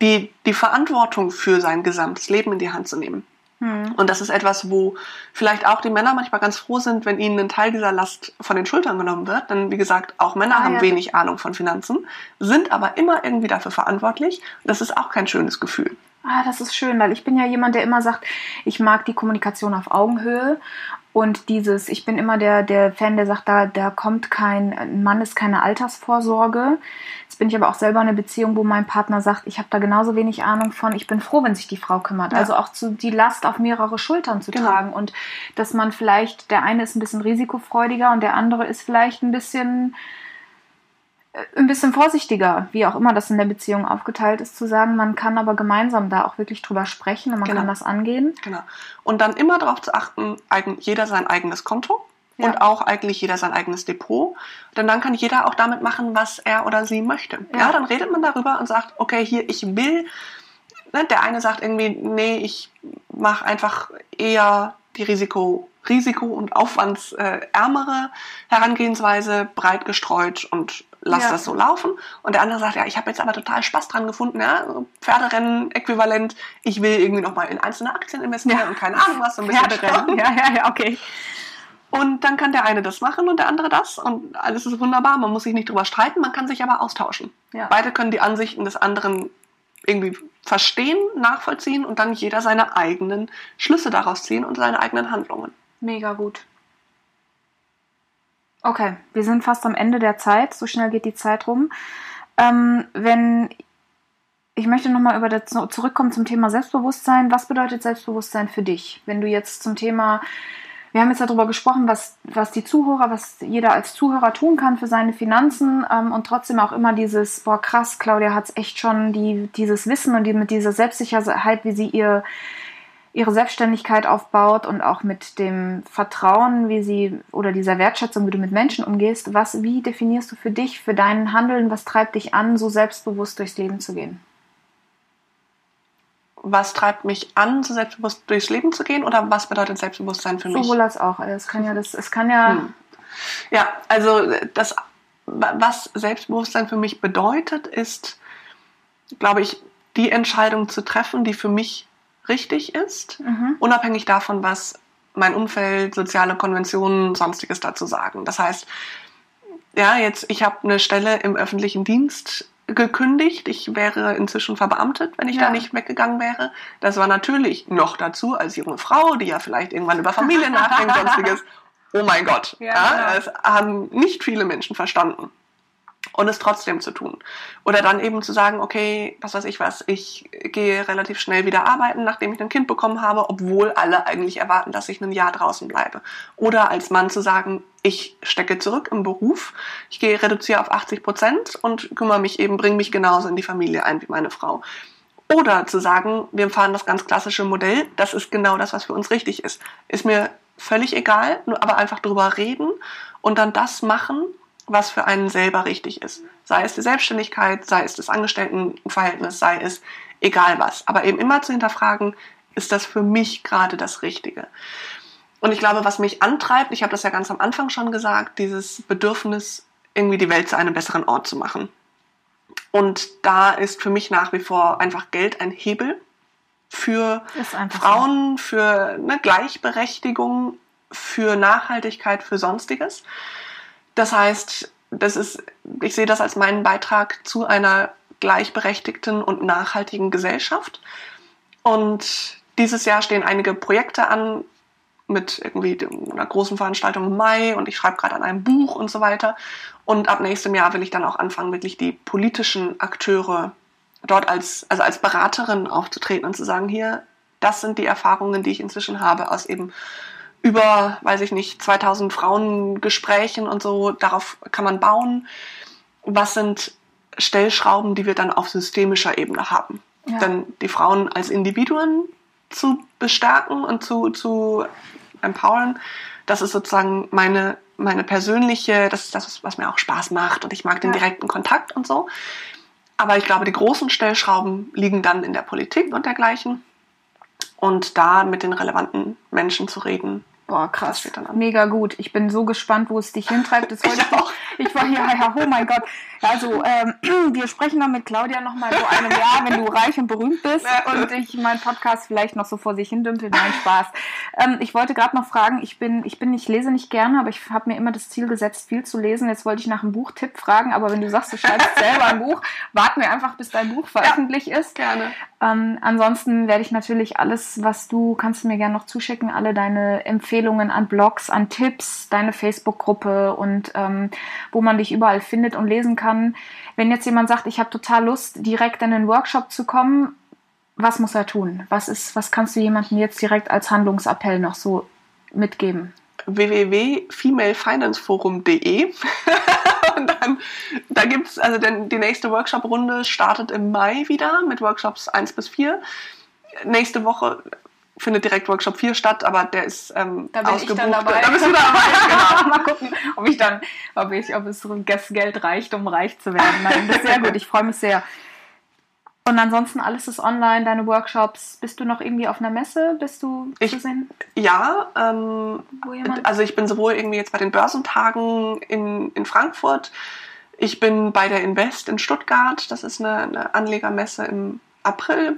die, die Verantwortung für sein gesamtes Leben in die Hand zu nehmen. Hm. Und das ist etwas, wo vielleicht auch die Männer manchmal ganz froh sind, wenn ihnen ein Teil dieser Last von den Schultern genommen wird. Denn wie gesagt, auch Männer ah, haben ja. wenig Ahnung von Finanzen, sind aber immer irgendwie dafür verantwortlich. Das ist auch kein schönes Gefühl. Ah, das ist schön, weil ich bin ja jemand, der immer sagt, ich mag die Kommunikation auf Augenhöhe Und dieses, ich bin immer der, der Fan, der sagt, da, da kommt kein, ein Mann ist keine Altersvorsorge. Bin ich aber auch selber in einer Beziehung, wo mein Partner sagt, ich habe da genauso wenig Ahnung von, ich bin froh, wenn sich die Frau kümmert. Ja. Also auch zu, die Last auf mehrere Schultern zu genau. tragen. Und dass man vielleicht, der eine ist ein bisschen risikofreudiger und der andere ist vielleicht ein bisschen ein bisschen vorsichtiger, wie auch immer das in der Beziehung aufgeteilt ist, zu sagen, man kann aber gemeinsam da auch wirklich drüber sprechen und man genau. kann das angehen. Genau. Und dann immer darauf zu achten, jeder sein eigenes Konto ja. und auch eigentlich jeder sein eigenes Depot. Denn dann kann jeder auch damit machen, was er oder sie möchte. Ja, ja dann redet man darüber und sagt, okay, hier, ich will. Ne, der eine sagt irgendwie, nee, ich mache einfach eher die Risiko, Risiko- und aufwandsärmere Herangehensweise breit gestreut und lass ja. das so laufen. Und der andere sagt, ja, ich habe jetzt aber total Spaß dran gefunden, ja, Pferderennen, äquivalent, ich will irgendwie nochmal in einzelne Aktien investieren ja. und keine Ahnung was, so ein bisschen Pferderennen. Ja, ja, ja, okay. Und dann kann der eine das machen und der andere das und alles ist wunderbar. Man muss sich nicht drüber streiten, man kann sich aber austauschen. Ja. Beide können die Ansichten des anderen irgendwie verstehen, nachvollziehen und dann jeder seine eigenen Schlüsse daraus ziehen und seine eigenen Handlungen. Mega gut. Okay, wir sind fast am Ende der Zeit. So schnell geht die Zeit rum. Ähm, wenn ich möchte nochmal über das, zurückkommen zum Thema Selbstbewusstsein. Was bedeutet Selbstbewusstsein für dich? Wenn du jetzt zum Thema, wir haben jetzt darüber gesprochen, was, was die Zuhörer, was jeder als Zuhörer tun kann für seine Finanzen ähm, und trotzdem auch immer dieses, boah krass, Claudia hat es echt schon, die, dieses Wissen und die, mit dieser Selbstsicherheit, wie sie ihr ihre Selbstständigkeit aufbaut und auch mit dem Vertrauen, wie sie oder dieser Wertschätzung, wie du mit Menschen umgehst, was, wie definierst du für dich, für dein Handeln, was treibt dich an, so selbstbewusst durchs Leben zu gehen? Was treibt mich an, so selbstbewusst durchs Leben zu gehen oder was bedeutet Selbstbewusstsein für mich? Sowohl als auch. Es kann ja das, es kann ja. Hm. Ja, also das, was Selbstbewusstsein für mich bedeutet, ist, glaube ich, die Entscheidung zu treffen, die für mich richtig ist, mhm. unabhängig davon, was mein Umfeld, soziale Konventionen, sonstiges dazu sagen. Das heißt, ja, jetzt, ich habe eine Stelle im öffentlichen Dienst gekündigt. Ich wäre inzwischen verbeamtet, wenn ich ja. da nicht weggegangen wäre. Das war natürlich noch dazu als junge Frau, die ja vielleicht irgendwann über Familie nachdenkt, sonstiges. Oh mein Gott. Ja, ja, genau. Das haben nicht viele Menschen verstanden und es trotzdem zu tun. Oder dann eben zu sagen, okay, was weiß ich was, ich gehe relativ schnell wieder arbeiten, nachdem ich ein Kind bekommen habe, obwohl alle eigentlich erwarten, dass ich ein Jahr draußen bleibe. Oder als Mann zu sagen, ich stecke zurück im Beruf, ich gehe reduziere auf 80 Prozent und kümmere mich eben, bringe mich genauso in die Familie ein wie meine Frau. Oder zu sagen, wir fahren das ganz klassische Modell, das ist genau das, was für uns richtig ist. Ist mir völlig egal, aber einfach drüber reden und dann das machen, was für einen selber richtig ist. Sei es die Selbstständigkeit, sei es das Angestelltenverhältnis, sei es egal was. Aber eben immer zu hinterfragen, ist das für mich gerade das Richtige? Und ich glaube, was mich antreibt, ich habe das ja ganz am Anfang schon gesagt, dieses Bedürfnis, irgendwie die Welt zu einem besseren Ort zu machen. Und da ist für mich nach wie vor einfach Geld ein Hebel für Frauen, so. für eine Gleichberechtigung, für Nachhaltigkeit, für Sonstiges. Das heißt, das ist, ich sehe das als meinen Beitrag zu einer gleichberechtigten und nachhaltigen Gesellschaft. Und dieses Jahr stehen einige Projekte an mit irgendwie einer großen Veranstaltung im Mai und ich schreibe gerade an einem Buch und so weiter. Und ab nächstem Jahr will ich dann auch anfangen, wirklich die politischen Akteure dort als, also als Beraterin aufzutreten und zu sagen, hier, das sind die Erfahrungen, die ich inzwischen habe aus eben über, weiß ich nicht, 2000 Frauengesprächen und so, darauf kann man bauen. Was sind Stellschrauben, die wir dann auf systemischer Ebene haben? Ja. Denn die Frauen als Individuen zu bestärken und zu, zu empowern, das ist sozusagen meine, meine persönliche, das ist das, was mir auch Spaß macht und ich mag den direkten Kontakt und so. Aber ich glaube, die großen Stellschrauben liegen dann in der Politik und dergleichen. Und da mit den relevanten Menschen zu reden, Boah, krass. Mega gut. Ich bin so gespannt, wo es dich hintreibt. Das ich, ich, ich war hier, ja, oh mein Gott. Also, ähm, wir sprechen dann mit Claudia nochmal so einem Jahr, wenn du reich und berühmt bist und ich meinen Podcast vielleicht noch so vor sich hin dümpel. Nein, Spaß. Ähm, ich wollte gerade noch fragen, ich bin, ich bin, ich lese nicht gerne, aber ich habe mir immer das Ziel gesetzt, viel zu lesen. Jetzt wollte ich nach einem Buchtipp fragen, aber wenn du sagst, du schreibst selber ein Buch, warten wir einfach, bis dein Buch veröffentlicht ja, ist. Gerne. Ähm, ansonsten werde ich natürlich alles, was du, kannst du mir gerne noch zuschicken, alle deine Empfehlungen an Blogs, an Tipps, deine Facebook-Gruppe und ähm, wo man dich überall findet und lesen kann. Wenn jetzt jemand sagt, ich habe total Lust, direkt in den Workshop zu kommen, was muss er tun? Was ist, was kannst du jemandem jetzt direkt als Handlungsappell noch so mitgeben? www.femalefinanceforum.de und dann da gibt's also denn die nächste Workshop Runde startet im Mai wieder mit Workshops 1 bis 4. Nächste Woche findet direkt Workshop 4 statt, aber der ist ähm, da bin ausgebucht. Ich dann dabei. Da bist du dabei, genau. Mal gucken, ob ich dann, ob ich, ob es das Geld reicht, um reich zu werden. Nein, das ist sehr gut. Ich freue mich sehr. Und ansonsten alles ist online, deine Workshops. Bist du noch irgendwie auf einer Messe? Bist du ich, zu sehen? Ja, ähm, also ich bin sowohl irgendwie jetzt bei den Börsentagen in, in Frankfurt, ich bin bei der Invest in Stuttgart, das ist eine, eine Anlegermesse im April.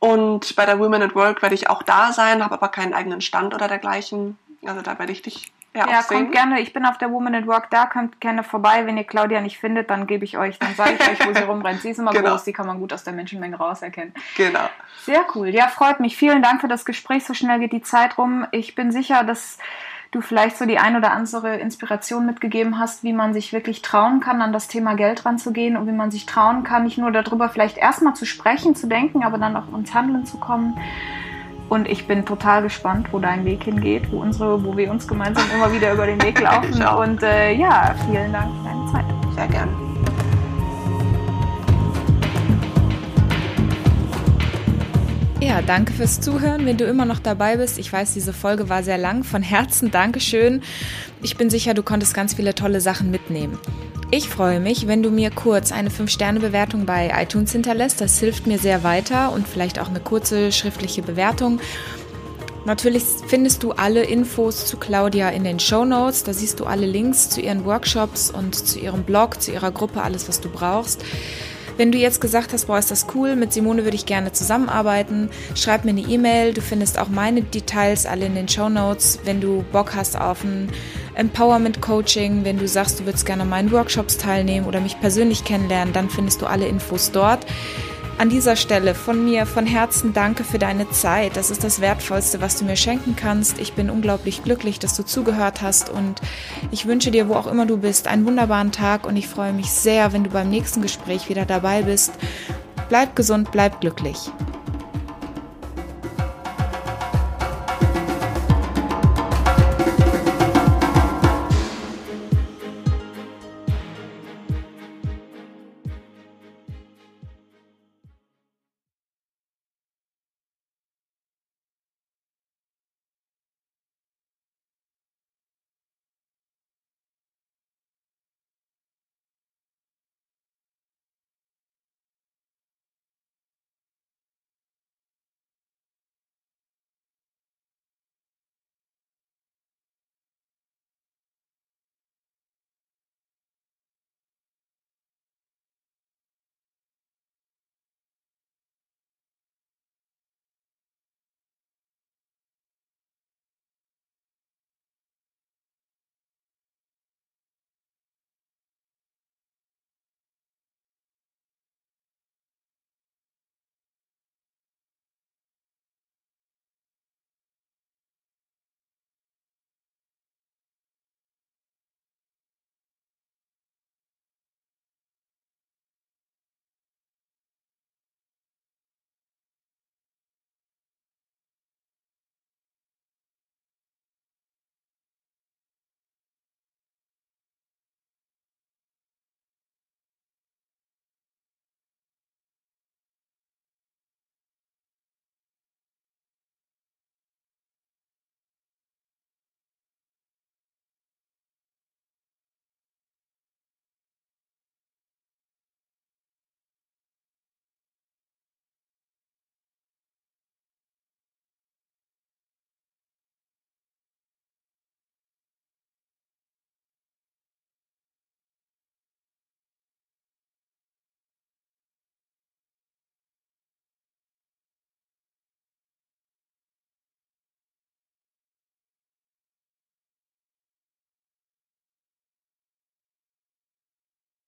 Und bei der Women at Work werde ich auch da sein, habe aber keinen eigenen Stand oder dergleichen. Also da werde ich dich ja, ja kommt gerne. Ich bin auf der Woman at Work da, kommt gerne vorbei. Wenn ihr Claudia nicht findet, dann gebe ich euch, dann sage ich euch, wo sie rumrennt. Sie ist immer genau. groß, die kann man gut aus der Menschenmenge rauserkennen. Genau. Sehr cool. Ja, freut mich. Vielen Dank für das Gespräch. So schnell geht die Zeit rum. Ich bin sicher, dass du vielleicht so die ein oder andere Inspiration mitgegeben hast, wie man sich wirklich trauen kann, an das Thema Geld ranzugehen und wie man sich trauen kann, nicht nur darüber vielleicht erstmal zu sprechen, zu denken, aber dann auch ins Handeln zu kommen. Und ich bin total gespannt, wo dein Weg hingeht, wo unsere, wo wir uns gemeinsam immer wieder über den Weg laufen. Und äh, ja, vielen Dank für deine Zeit. Sehr gerne. Ja, danke fürs Zuhören. Wenn du immer noch dabei bist, ich weiß, diese Folge war sehr lang. Von Herzen Dankeschön. Ich bin sicher, du konntest ganz viele tolle Sachen mitnehmen. Ich freue mich, wenn du mir kurz eine 5-Sterne-Bewertung bei iTunes hinterlässt. Das hilft mir sehr weiter und vielleicht auch eine kurze schriftliche Bewertung. Natürlich findest du alle Infos zu Claudia in den Show Notes. Da siehst du alle Links zu ihren Workshops und zu ihrem Blog, zu ihrer Gruppe, alles, was du brauchst. Wenn du jetzt gesagt hast, boah, ist das cool, mit Simone würde ich gerne zusammenarbeiten, schreib mir eine E-Mail. Du findest auch meine Details alle in den Show Notes. Wenn du Bock hast auf ein Empowerment Coaching, wenn du sagst, du würdest gerne an meinen Workshops teilnehmen oder mich persönlich kennenlernen, dann findest du alle Infos dort. An dieser Stelle von mir von Herzen danke für deine Zeit. Das ist das Wertvollste, was du mir schenken kannst. Ich bin unglaublich glücklich, dass du zugehört hast und ich wünsche dir, wo auch immer du bist, einen wunderbaren Tag und ich freue mich sehr, wenn du beim nächsten Gespräch wieder dabei bist. Bleib gesund, bleib glücklich.